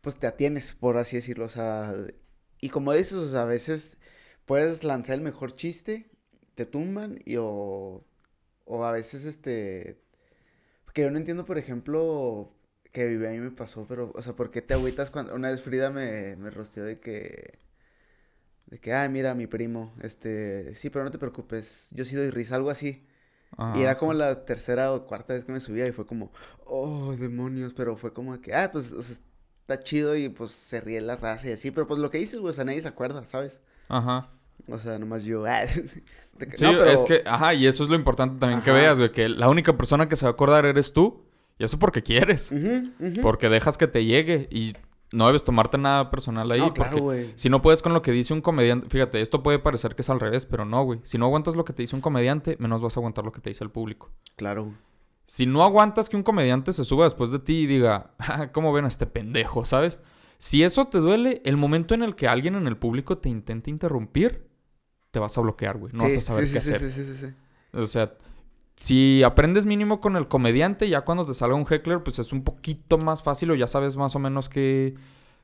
pues te atienes, por así decirlo, o sea, y como dices, o sea, a veces puedes lanzar el mejor chiste, te tumban y o, o a veces este, que yo no entiendo, por ejemplo, que a mí me pasó, pero, o sea, ¿por qué te agüitas cuando una vez Frida me, me rosteó de que, de que, ah, mira, mi primo, este, sí, pero no te preocupes, yo sí doy risa, algo así. Y era como la tercera o cuarta vez que me subía y fue como, oh, demonios, pero fue como que, ah, pues, o sea, está chido y pues se ríe la raza y así, pero pues lo que dices, güey, o sea, nadie se acuerda, ¿sabes? Ajá. O sea, nomás yo, ah, Sí, no, pero, es que, ajá, y eso es lo importante también que veas, güey, que la única persona que se va a acordar eres tú Y eso porque quieres. Porque dejas que te llegue y no debes tomarte nada personal ahí. No, claro, güey. si no puedes con lo que dice un comediante, fíjate, esto puede parecer que es al revés, pero no, güey. Si no aguantas lo que te dice un comediante, menos vas a aguantar lo que te dice el público. Claro. Si no aguantas que un comediante se suba después de ti y diga, "Ah, ¿cómo ven a este pendejo? ¿Sabes? Si eso te duele, el momento en el que alguien en el público te intente interrumpir, te vas a bloquear, güey. No Sí, vas a saber sí, qué sí, hacer. Sí, sí, sí. O sea, si aprendes mínimo con el comediante, ya cuando te salga un heckler, pues es un poquito más fácil o ya sabes más o menos qué,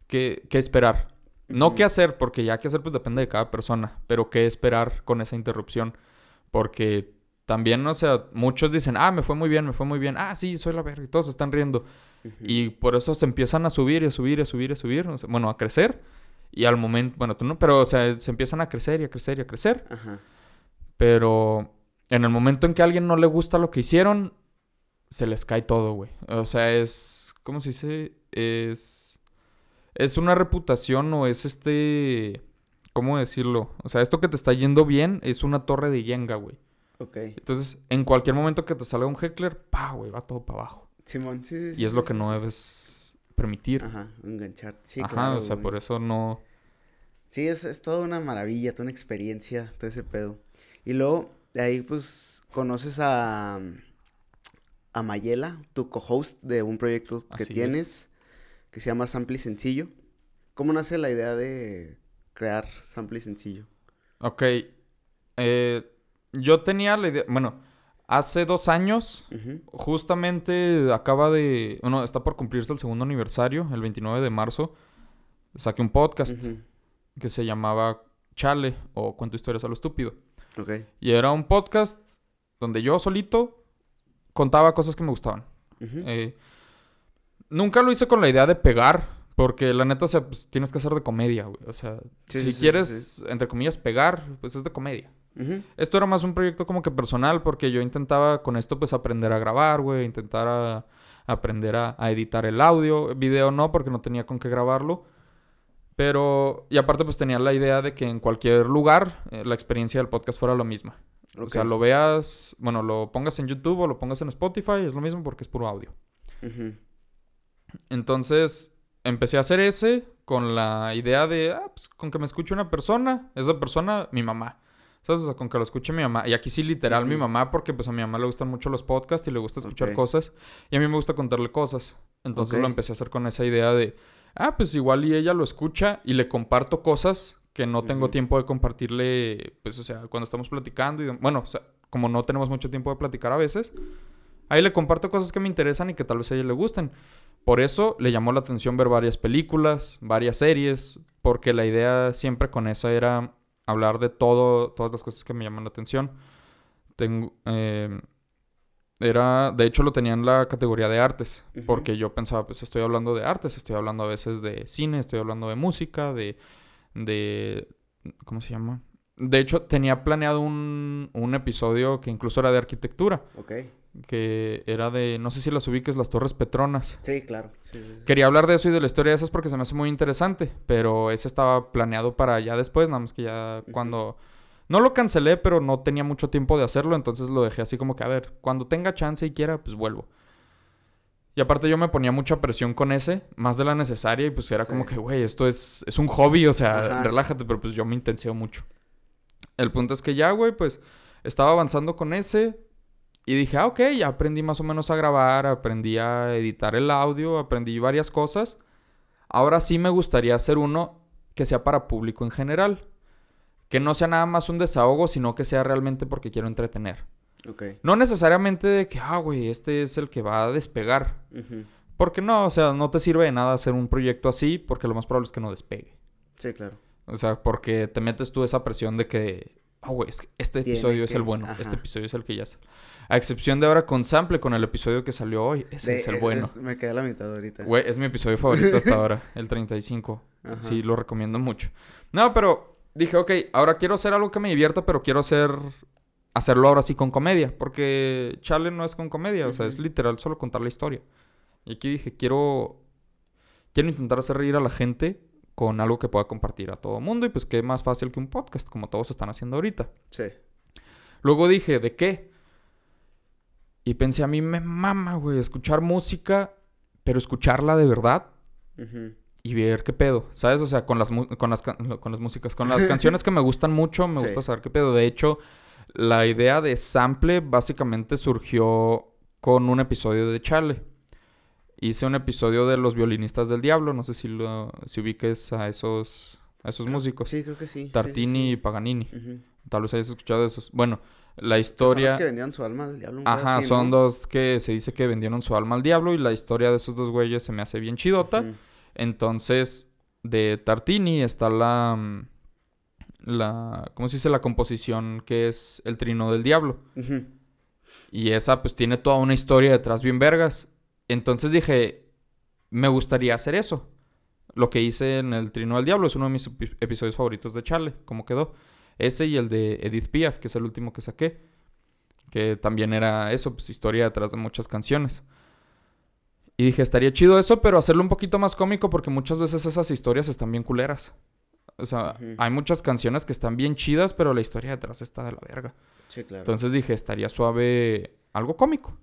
qué, qué esperar. No qué hacer, porque ya qué hacer pues depende de cada persona, pero qué esperar con esa interrupción. Porque también, o sea, muchos dicen, ah, me fue muy bien, me fue muy bien, ah, sí, soy la verga, y todos están riendo. Y por eso se empiezan a subir y a subir y a subir y a subir, o sea, bueno, a crecer. Y al momento, bueno, tú no, pero, o sea, se empiezan a crecer y a crecer y a crecer. Ajá. Pero en el momento en que a alguien no le gusta lo que hicieron, se les cae todo, güey. O sea, es. ¿Cómo se dice? Es. Es una reputación o es este. ¿Cómo decirlo? O sea, esto que te está yendo bien es una torre de yenga, güey. Ok. Entonces, en cualquier momento que te salga un heckler, pa, güey, va todo para abajo. Simón, sí, sí, sí. Y es sí, lo que no sí, debes permitir. Ajá, enganchar. Sí, Ajá, claro, o sea, güey. por eso no. Sí, es, es toda una maravilla, toda una experiencia, todo ese pedo. Y luego, de ahí, pues, conoces a, a Mayela, tu co-host de un proyecto que Así es. tienes, que se llama Sample y Sencillo. ¿Cómo nace la idea de crear Sample y Sencillo? Ok. Eh, yo tenía la idea. Bueno, hace dos años. Justamente acaba de. Bueno, está por cumplirse el segundo aniversario, el 29 de marzo. Saqué un podcast que se llamaba Chale o Cuento historias a lo estúpido. Ok. Y era un podcast donde yo solito contaba cosas que me gustaban. Eh, nunca lo hice con la idea de pegar, porque la neta, o sea, pues, tienes que hacer de comedia, güey. O sea, Sí, si sí, sí, sí, quieres, entre comillas, pegar, pues es de comedia. Esto era más un proyecto como que personal porque yo intentaba con esto pues aprender a grabar, güey, intentar a, aprender a, a editar el audio, video no porque no tenía con qué grabarlo. Pero, y aparte pues tenía la idea de que en cualquier lugar eh, la experiencia del podcast fuera la misma. O sea, lo veas, bueno, lo pongas en YouTube o lo pongas en Spotify, es lo mismo porque es puro audio. Entonces empecé a hacer ese con la idea de, ah, pues con que me escuche una persona, esa persona, mi mamá. ¿Sabes? O sea, con que lo escuche mi mamá. Y aquí sí, literal, mi mamá, porque pues a mi mamá le gustan mucho los podcasts y le gusta escuchar cosas. Y a mí me gusta contarle cosas. Entonces lo empecé a hacer con esa idea de, ah, pues igual y ella lo escucha y le comparto cosas que no tengo tiempo de compartirle, pues, o sea, cuando estamos platicando y, bueno, o sea, como no tenemos mucho tiempo de platicar a veces, ahí le comparto cosas que me interesan y que tal vez a ella le gusten. Por eso le llamó la atención ver varias películas, varias series, porque la idea siempre con esa era hablar de todo, todas las cosas que me llaman la atención. Tengo, eh, era, de hecho lo tenía en la categoría de artes, porque yo pensaba, pues estoy hablando de artes, estoy hablando a veces de cine, estoy hablando de música, de, de, ¿cómo se llama? De hecho, tenía planeado un, un episodio que incluso era de arquitectura, ok. Que era de, no sé si las ubiques, las Torres Petronas. Sí, claro. sí, sí, sí. Quería hablar de eso y de la historia de esas porque se me hace muy interesante, pero ese estaba planeado para ya después, nada más que ya cuando... No lo cancelé, pero no tenía mucho tiempo de hacerlo, entonces lo dejé así como que, a ver, cuando tenga chance y quiera, pues vuelvo. Y aparte yo me ponía mucha presión con ese, más de la necesaria, y pues era como que, güey, esto es, es un hobby, o sea, Ajá. relájate, pero pues yo me intenseo mucho. El punto es que ya, güey, pues estaba avanzando con ese y dije, ah, ok, ya aprendí más o menos a grabar, aprendí a editar el audio, aprendí varias cosas. Ahora sí me gustaría hacer uno que sea para público en general. Que no sea nada más un desahogo, sino que sea realmente porque quiero entretener. Ok. No necesariamente de que, ah, güey, este es el que va a despegar. Porque no, o sea, no te sirve de nada hacer un proyecto así, porque lo más probable es que no despegue. Sí, claro. O sea, porque te metes tú esa presión de que, ah, güey, es este Tiene episodio es que- el bueno, ajá. este episodio es el que ya sale. A excepción de ahora con Sample, con el episodio que salió hoy, ese De- es el es- bueno. es- me quedé a la mitad ahorita. Güey, es mi episodio favorito hasta ahora, el 35. Ajá. Sí, lo recomiendo mucho. No, pero dije, ok, ahora quiero hacer algo que me divierta, pero quiero hacer hacerlo ahora sí con comedia, porque Chale no es con comedia, o sea, es literal solo contar la historia. Y aquí dije, quiero quiero intentar hacer reír a la gente con algo que pueda compartir a todo mundo y pues qué más fácil que un podcast, como todos están haciendo ahorita. Sí. Luego dije, ¿de qué? Y pensé, a mí me mama, güey, escuchar música, pero escucharla de verdad y ver qué pedo, ¿sabes? O sea, con las, con las, con las músicas, con las canciones que me gustan mucho, me Sí. gusta saber qué pedo. De hecho, la idea de sample básicamente surgió con un episodio de Chale. Hice un episodio de Los Violinistas del Diablo, no sé si, lo, si ubiques a esos, a esos músicos. Sí, creo que sí. sí, sí, Tartini y. Paganini. Tal vez hayas escuchado de esos. Bueno, la son historia... los que vendían su alma al diablo. Ajá, así, son ¿no? dos que se dice que vendieron su alma al diablo y la historia de esos dos güeyes se me hace bien chidota. Entonces, de Tartini está la... mm, la ¿Cómo se dice? La composición que es El Trino del Diablo. Ujú. Y esa pues tiene toda una historia detrás bien vergas. Entonces dije, me gustaría hacer eso. Lo que hice en El Trino del Diablo es uno de mis epi- episodios favoritos de Charlie. ¿Cómo quedó? Ese y el de Edith Piaf, que es el último que saqué. Que también era eso, pues historia detrás de muchas canciones. Y dije, estaría chido eso, pero hacerlo un poquito más cómico porque muchas veces esas historias están bien culeras. O sea, hay muchas canciones que están bien chidas, pero la historia detrás está de la verga. Sí, claro. Entonces dije, estaría suave algo cómico.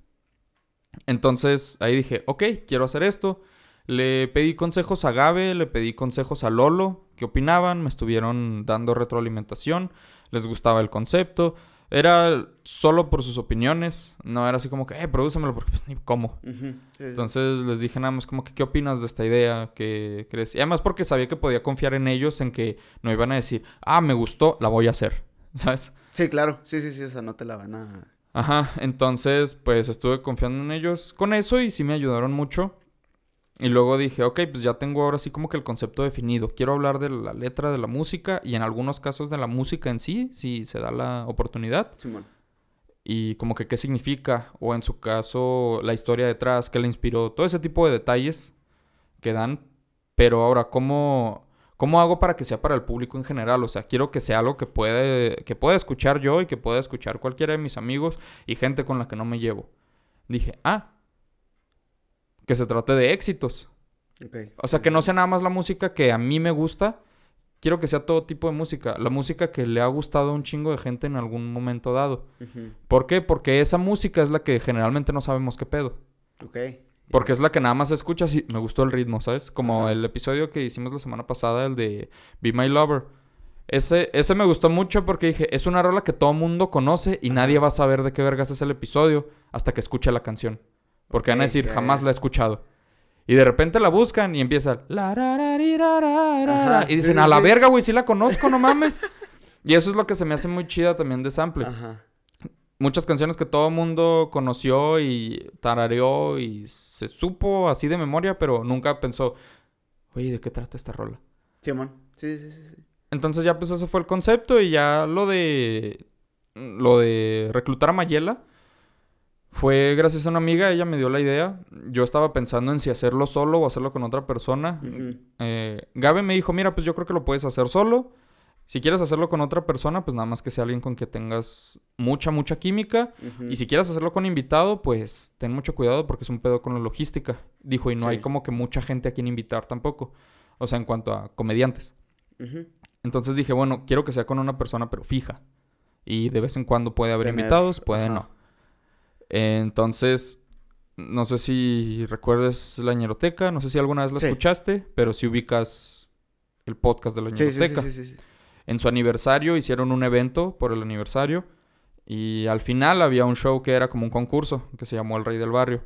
Entonces ahí dije, ok, quiero hacer esto. Le pedí consejos a Gabe, le pedí consejos a Lolo, qué opinaban, me estuvieron dando retroalimentación, les gustaba el concepto. Era solo por sus opiniones, no era así como que, eh, prodúcemelo, porque pues ni cómo. Sí. Entonces les dije nada más como que, ¿qué opinas de esta idea? ¿Qué crees? Y además porque sabía que podía confiar en ellos, en que no iban a decir, ah, me gustó, la voy a hacer, ¿sabes? Sí, claro. Sí, sí, sí. O sea, no te la van a. Ajá, entonces pues estuve confiando en ellos con eso y sí me ayudaron mucho. Y luego dije, ok, pues ya tengo ahora sí como que el concepto definido. Quiero hablar de la letra de la música y en algunos casos de la música en sí, si se da la oportunidad. Simón. Y como que qué significa, o en su caso la historia detrás, qué le inspiró, todo ese tipo de detalles que dan. Pero ahora, ¿cómo, ¿cómo hago para que sea para el público en general? O sea, quiero que sea algo que puede, que pueda escuchar yo y que pueda escuchar cualquiera de mis amigos y gente con la que no me llevo. Dije, ah, que se trate de éxitos. O sea, que no sea nada más la música que a mí me gusta. Quiero que sea todo tipo de música. La música que le ha gustado a un chingo de gente en algún momento dado. ¿Por qué? Porque esa música es la que generalmente no sabemos qué pedo. Ok. Porque es la que nada más escuchas y me gustó el ritmo, ¿sabes? Como el episodio que hicimos la semana pasada, el de Be My Lover. Ese, ese me gustó mucho porque dije, es una rola que todo mundo conoce y nadie va a saber de qué vergas es el episodio hasta que escuche la canción. Porque van a decir, jamás la he escuchado. Y de repente la buscan y empieza... Ajá, Y dicen, sí, a la sí. verga, güey, sí la conozco, no mames. y eso es lo que se me hace muy chida también de sample Ajá. muchas canciones que todo mundo conoció y tarareó y se supo así de memoria, pero nunca pensó, oye, ¿de qué trata esta rola? Simón. Sí, sí, sí. sí. Entonces ya pues ese fue el concepto y ya lo de lo de reclutar a Mayela fue gracias a una amiga, ella me dio la idea. Yo estaba pensando en si hacerlo solo o hacerlo con otra persona. Eh, Gabe me dijo, mira, pues yo creo que lo puedes hacer solo. Si quieres hacerlo con otra persona, pues nada más que sea alguien con que tengas mucha, mucha química. Y si quieres hacerlo con invitado, pues ten mucho cuidado porque es un pedo con la logística. Dijo, y no hay como que mucha gente a quien invitar tampoco. O sea, en cuanto a comediantes. Entonces dije, bueno, quiero que sea con una persona, pero fija. Y de vez en cuando puede haber Tener- invitados, puede ajá. no. Entonces, no sé si recuerdes la ñeroteca, no sé si alguna vez la Sí. escuchaste, pero si ubicas el podcast de la Sí, sí, sí, ñeroteca. sí, sí. En su aniversario hicieron un evento por el aniversario y al final había un show que era como un concurso que se llamó El Rey del Barrio.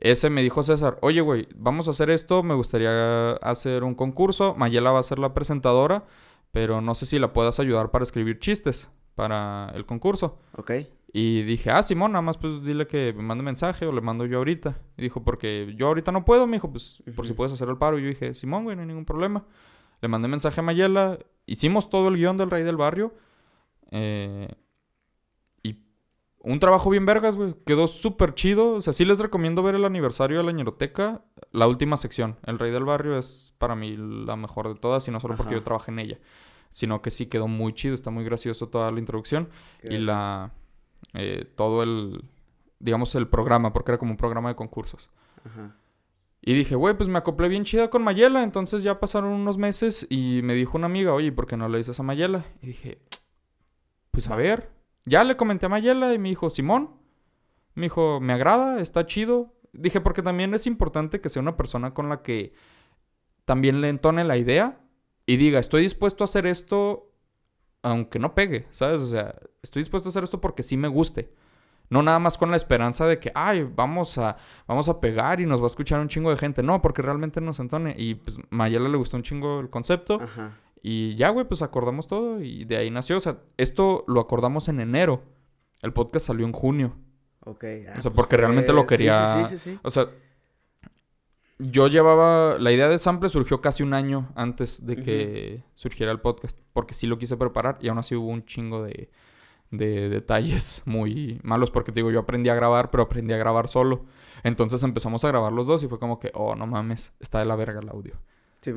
Ese me dijo César, oye güey, vamos a hacer esto, me gustaría hacer un concurso, Mayela va a ser la presentadora, pero no sé si la puedas ayudar para escribir chistes para el concurso. Ok. Y dije, ah, Simón, nada más pues dile que me mande mensaje o le mando yo ahorita. Y dijo, porque yo ahorita no puedo, me dijo, pues por si puedes hacer el paro. Y yo dije, Simón, güey, no hay ningún problema. Le mandé mensaje a Mayela, hicimos todo el guion del Rey del Barrio. eh, y un trabajo bien vergas, güey. Quedó súper chido. O sea, sí les recomiendo ver el aniversario de la ñeroteca. La última sección. El Rey del Barrio es para mí la mejor de todas. Y no solo porque Ajá. yo trabajé en ella. Sino que sí quedó muy chido. Está muy gracioso toda la introducción. Qué y la... eh, todo el... Digamos el programa. Porque era como un programa de concursos. Ajá. Y dije, güey, pues me acoplé bien chida con Mayela. Entonces ya pasaron unos meses y me dijo una amiga, oye, ¿por qué no le dices a Mayela? Y dije, pues a ver. Ya le comenté a Mayela y me dijo, Simón. Me dijo, me agrada, está chido. Dije, porque también es importante que sea una persona con la que también le entone la idea y diga, estoy dispuesto a hacer esto aunque no pegue, ¿sabes? O sea, estoy dispuesto a hacer esto porque sí me guste. No nada más con la esperanza de que, ay, vamos a, vamos a pegar y nos va a escuchar un chingo de gente. No, porque realmente nos entone. Y pues Mayela le gustó un chingo el concepto. Ajá. Y ya, güey, pues acordamos todo y de ahí nació. O sea, esto lo acordamos en enero. El podcast salió en junio. Ok. ah, O sea, pues porque realmente lo sí, quería- Sí, sí, sí. sí. O sea, yo llevaba. La idea de Sample surgió casi un año antes de que surgiera el podcast. Porque sí lo quise preparar y aún así hubo un chingo de, de detalles muy malos. Porque te digo, yo aprendí a grabar, pero aprendí a grabar solo. Entonces empezamos a grabar los dos y fue como que, oh, no mames, está de la verga el audio. Sí,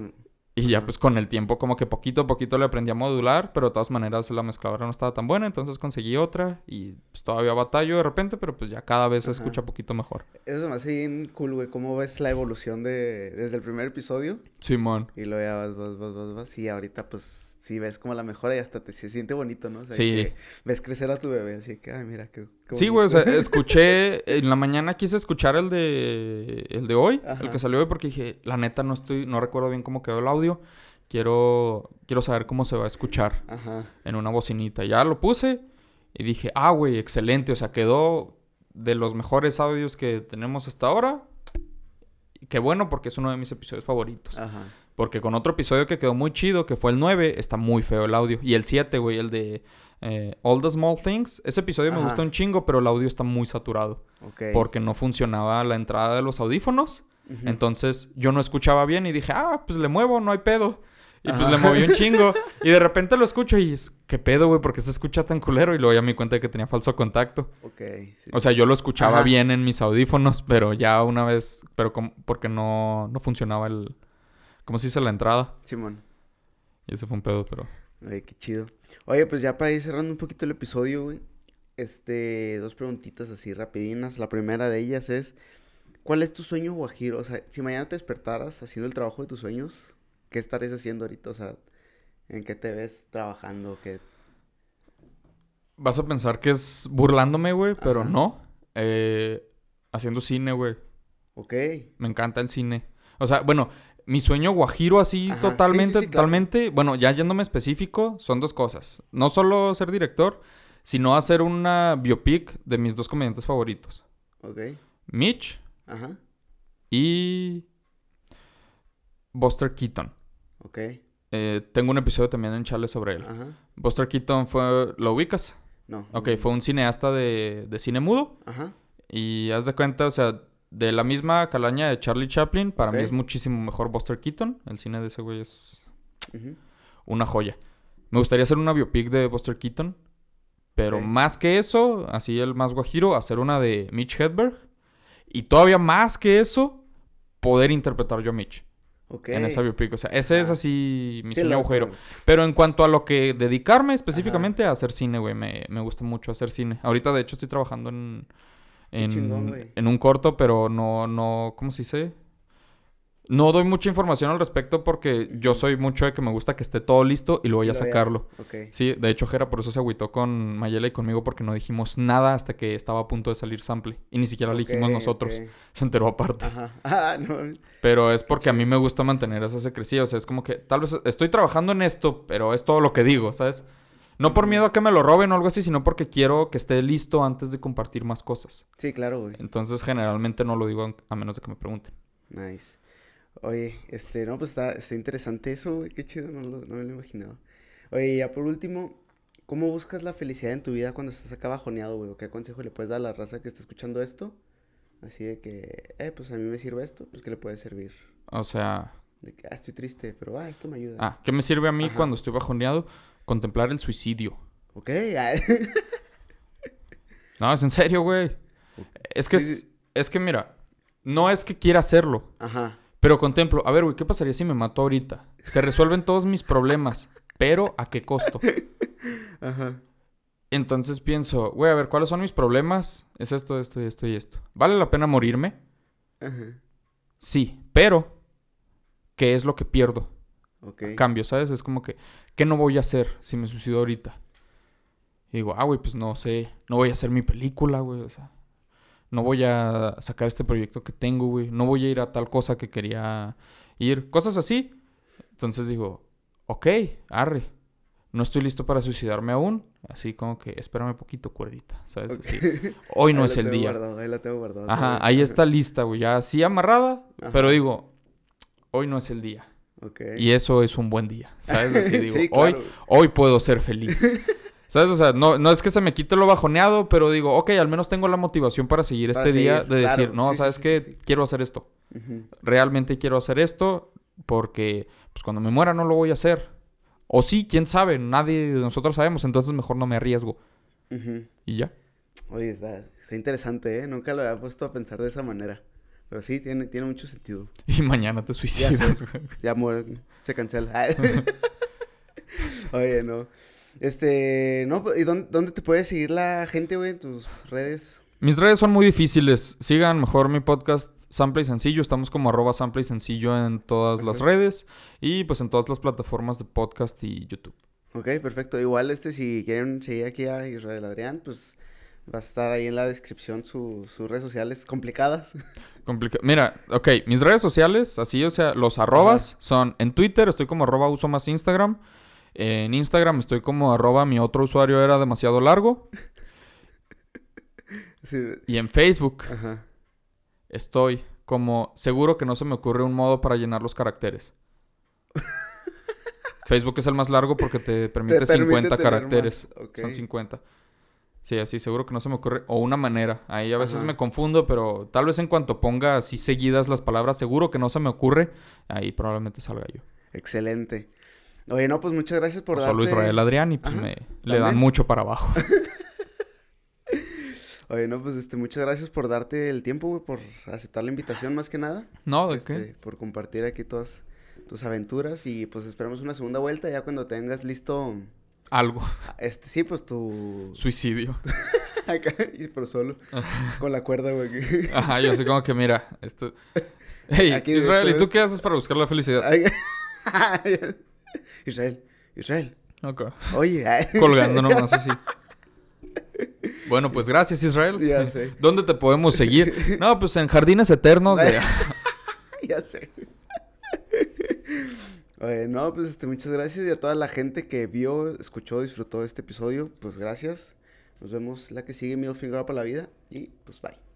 Y ya pues con el tiempo como que poquito a poquito le aprendí a modular, pero de todas maneras la mezcladora no estaba tan buena, entonces conseguí otra y pues todavía batallo de repente, pero pues ya cada vez se escucha poquito mejor. Eso me hace bien cool, güey. ¿Cómo ves la evolución de desde el primer episodio? Simón. Y luego ya vas, vas, vas, vas, vas. Y ahorita, pues, sí ves como la mejora y hasta te se siente bonito, ¿no? O sea, Sí. que ves crecer a tu bebé. Así que, ay, mira, qué, qué Sí, güey, o sea, escuché, en la mañana quise escuchar el de, el de hoy, el que salió hoy, porque dije, la neta no estoy, no recuerdo bien cómo quedó el audio, quiero, quiero saber cómo se va a escuchar Ajá. en una bocinita. Ya lo puse y dije, ah, güey, excelente, o sea, quedó de los mejores audios que tenemos hasta ahora. Qué bueno, porque es uno de mis episodios favoritos. Ajá. Porque con otro episodio que quedó muy chido, que fue el 9, está muy feo el audio. Y el 7, güey, el de eh, All the Small Things. Ese episodio me Ajá. gusta un chingo, pero el audio está muy saturado. Ok. Porque no funcionaba la entrada de los audífonos. Entonces yo no escuchaba bien y dije, ah, pues le muevo, no hay pedo. Y pues le moví un chingo. Y de repente lo escucho y es, ¿qué pedo, güey? ¿Por qué se escucha tan culero? Y luego ya me di cuenta de que tenía falso contacto. Ok. sí. O sea, yo lo escuchaba Ajá. bien en mis audífonos, pero ya una vez, pero como- porque no, no funcionaba el, ¿cómo se dice? La entrada. Simón. Y ese fue un pedo, pero... Oye, qué chido. Oye, pues ya para ir cerrando un poquito el episodio, güey. Este, dos preguntitas así rapidinas. La primera de ellas es, ¿cuál es tu sueño guajiro? O sea, si mañana te despertaras haciendo el trabajo de tus sueños, ¿qué estarías haciendo ahorita? O sea, ¿en qué te ves trabajando? ¿Qué? Vas a pensar que es burlándome, güey, pero Ajá. no. Eh, haciendo cine, güey. Ok. Me encanta el cine. O sea, bueno, mi sueño guajiro así Ajá, totalmente, sí, sí, claro. totalmente. Bueno, ya yéndome específico, son dos cosas. No solo ser director, sino hacer una biopic de mis dos comediantes favoritos. Ok. Mitch Ajá. y Buster Keaton. Ok. Eh, tengo un episodio también en Chale sobre él. Ajá. Buster Keaton fue... ¿Lo ubicas? No. Ok, no. fue un cineasta de, de cine mudo. Ajá. Y haz de cuenta, o sea, de la misma calaña de Charlie Chaplin, para mí es muchísimo mejor Buster Keaton. El cine de ese güey es una joya. Me gustaría hacer una biopic de Buster Keaton. Pero más que eso, así el más guajiro, hacer una de Mitch Hedberg. Y todavía más que eso, poder interpretar yo a Mitch Ok. en esa biopic. O sea, ese es Ah. así mi Sí, sueño agujero. Pero en cuanto a lo que dedicarme específicamente a hacer cine, güey, me, me gusta mucho hacer cine. Ahorita, de hecho, estoy trabajando en, en, chingón, güey. en un corto, pero no, no, ¿cómo se dice? No doy mucha información al respecto porque yo soy mucho de que me gusta que esté todo listo y luego ya Lo sacarlo. Sí, de hecho, Jera por eso se agüitó con Mayela y conmigo porque no dijimos nada hasta que estaba a punto de salir sample. Y ni siquiera le dijimos Ok, nosotros. Se enteró aparte. Ajá. Ah, no. Pero es porque a mí me gusta mantener esa secrecía. O sea, es como que tal vez estoy trabajando en esto, pero es todo lo que digo, ¿sabes? No por miedo a que me lo roben o algo así, sino porque quiero que esté listo antes de compartir más cosas. Sí, claro, güey. Entonces, generalmente no lo digo a menos de que me pregunten. Nice. Oye, este, no, pues está, está interesante eso, güey. Qué chido, no, lo- no me lo he imaginado. Oye, ya por último, ¿cómo buscas la felicidad en tu vida cuando estás acá bajoneado, güey? ¿O qué consejo le puedes dar a la raza que está escuchando esto? Así de que, eh, pues a mí me sirve esto, pues que le puede servir. O sea, De que, ah, estoy triste, pero ah, esto me ayuda. ah, ¿qué me sirve a mí Ajá. cuando estoy bajoneado? Contemplar el suicidio. Ok, No, es en serio, güey. Es que, Sí, es, sí. es que mira, no es que quiera hacerlo, Ajá. pero contemplo, a ver, güey, ¿qué pasaría si me mato ahorita? Se resuelven todos mis problemas, pero ¿a qué costo? Ajá. Entonces pienso, güey, a ver, ¿cuáles son mis problemas? Es esto, esto y esto y esto. ¿Vale la pena morirme? Ajá. Sí, pero ¿qué es lo que pierdo? Cambio, ¿sabes? Es como que, ¿qué no voy a hacer si me suicido ahorita? Y digo, ah, güey, pues no sé, no voy a hacer mi película, güey, o sea. no voy a sacar este proyecto que tengo, güey, no voy a ir a tal cosa que quería ir, cosas así. Entonces digo, ok, arre, no estoy listo para suicidarme aún, así como que espérame poquito, cuerdita, ¿sabes? Así, hoy no Ahí es el día. guardado, ahí la tengo guardada. Ajá, ahí está lista, güey, ya así amarrada, Ajá. pero digo, hoy no es el día. Y eso es un buen día, ¿sabes? Así digo, Sí, hoy, claro. hoy puedo ser feliz. ¿Sabes? O sea, no, no es que se me quite lo bajoneado, pero digo, ok, al menos tengo la motivación para seguir Para este día de decir, no, Sí, ¿sabes sí, qué? Quiero hacer esto. Ujú. Realmente quiero hacer esto porque, pues, cuando me muera no lo voy a hacer. O sí, quién sabe, nadie de nosotros sabemos, entonces mejor no me arriesgo. Y ya. Oye, está, está interesante, ¿eh? Nunca lo había puesto a pensar de esa manera. Pero sí, tiene, tiene mucho sentido. Y mañana te suicidas, güey. Ya muere, se cancela. Oye, no. Este, no, pues, ¿y dónde, dónde te puede seguir la gente, güey? En tus redes. Mis redes son muy difíciles. Sigan mejor mi podcast Sample y Sencillo. Estamos como arroba Sample y Sencillo en todas las redes. Y pues en todas las plataformas de podcast y YouTube. Ok, perfecto. Igual, este, si quieren seguir aquí a Israel Adrián, pues va a estar ahí en la descripción su- sus redes sociales complicadas. Complica- Mira, ok, mis redes sociales, así, o sea, los arrobas son en Twitter, estoy como arroba uso más Instagram. En Instagram estoy como arroba mi otro usuario era demasiado largo. Sí, Y en Facebook ajá. estoy como seguro que no se me ocurre un modo para llenar los caracteres. Facebook es el más largo porque te permite, Te permite 50 tener caracteres. Son 50. Sí, así seguro que no se me ocurre. O una manera. Ahí a veces Ajá. me confundo, pero tal vez en cuanto ponga así seguidas las palabras, seguro que no se me ocurre. Ahí probablemente salga yo. Excelente. Oye, no, pues muchas gracias por O darte... solo Israel Adrián y pues Ajá, me le dan mucho para abajo. Oye, no, pues este, muchas gracias por darte el tiempo, güey, por aceptar la invitación más que nada. no, ¿de este, qué? por compartir aquí todas tus aventuras y pues esperamos una segunda vuelta ya cuando tengas listo, Algo. este, sí, pues tu... Suicidio. Acá, pero solo, con la cuerda, güey. Ajá, yo sé como que mira, esto... Hey, Aquí Israel, ¿y tú qué haces para buscar la felicidad? Israel, Israel, Ok. oye. Colgando nomás así. Bueno, pues gracias, Israel. Ya sé, ¿Dónde te podemos seguir? No, pues en Jardines Eternos de... ya sé. Oye, no, pues este, muchas gracias y a toda la gente que vio, escuchó, disfrutó este episodio, pues gracias. Nos vemos la que sigue, Middle Finger para la vida y pues bye.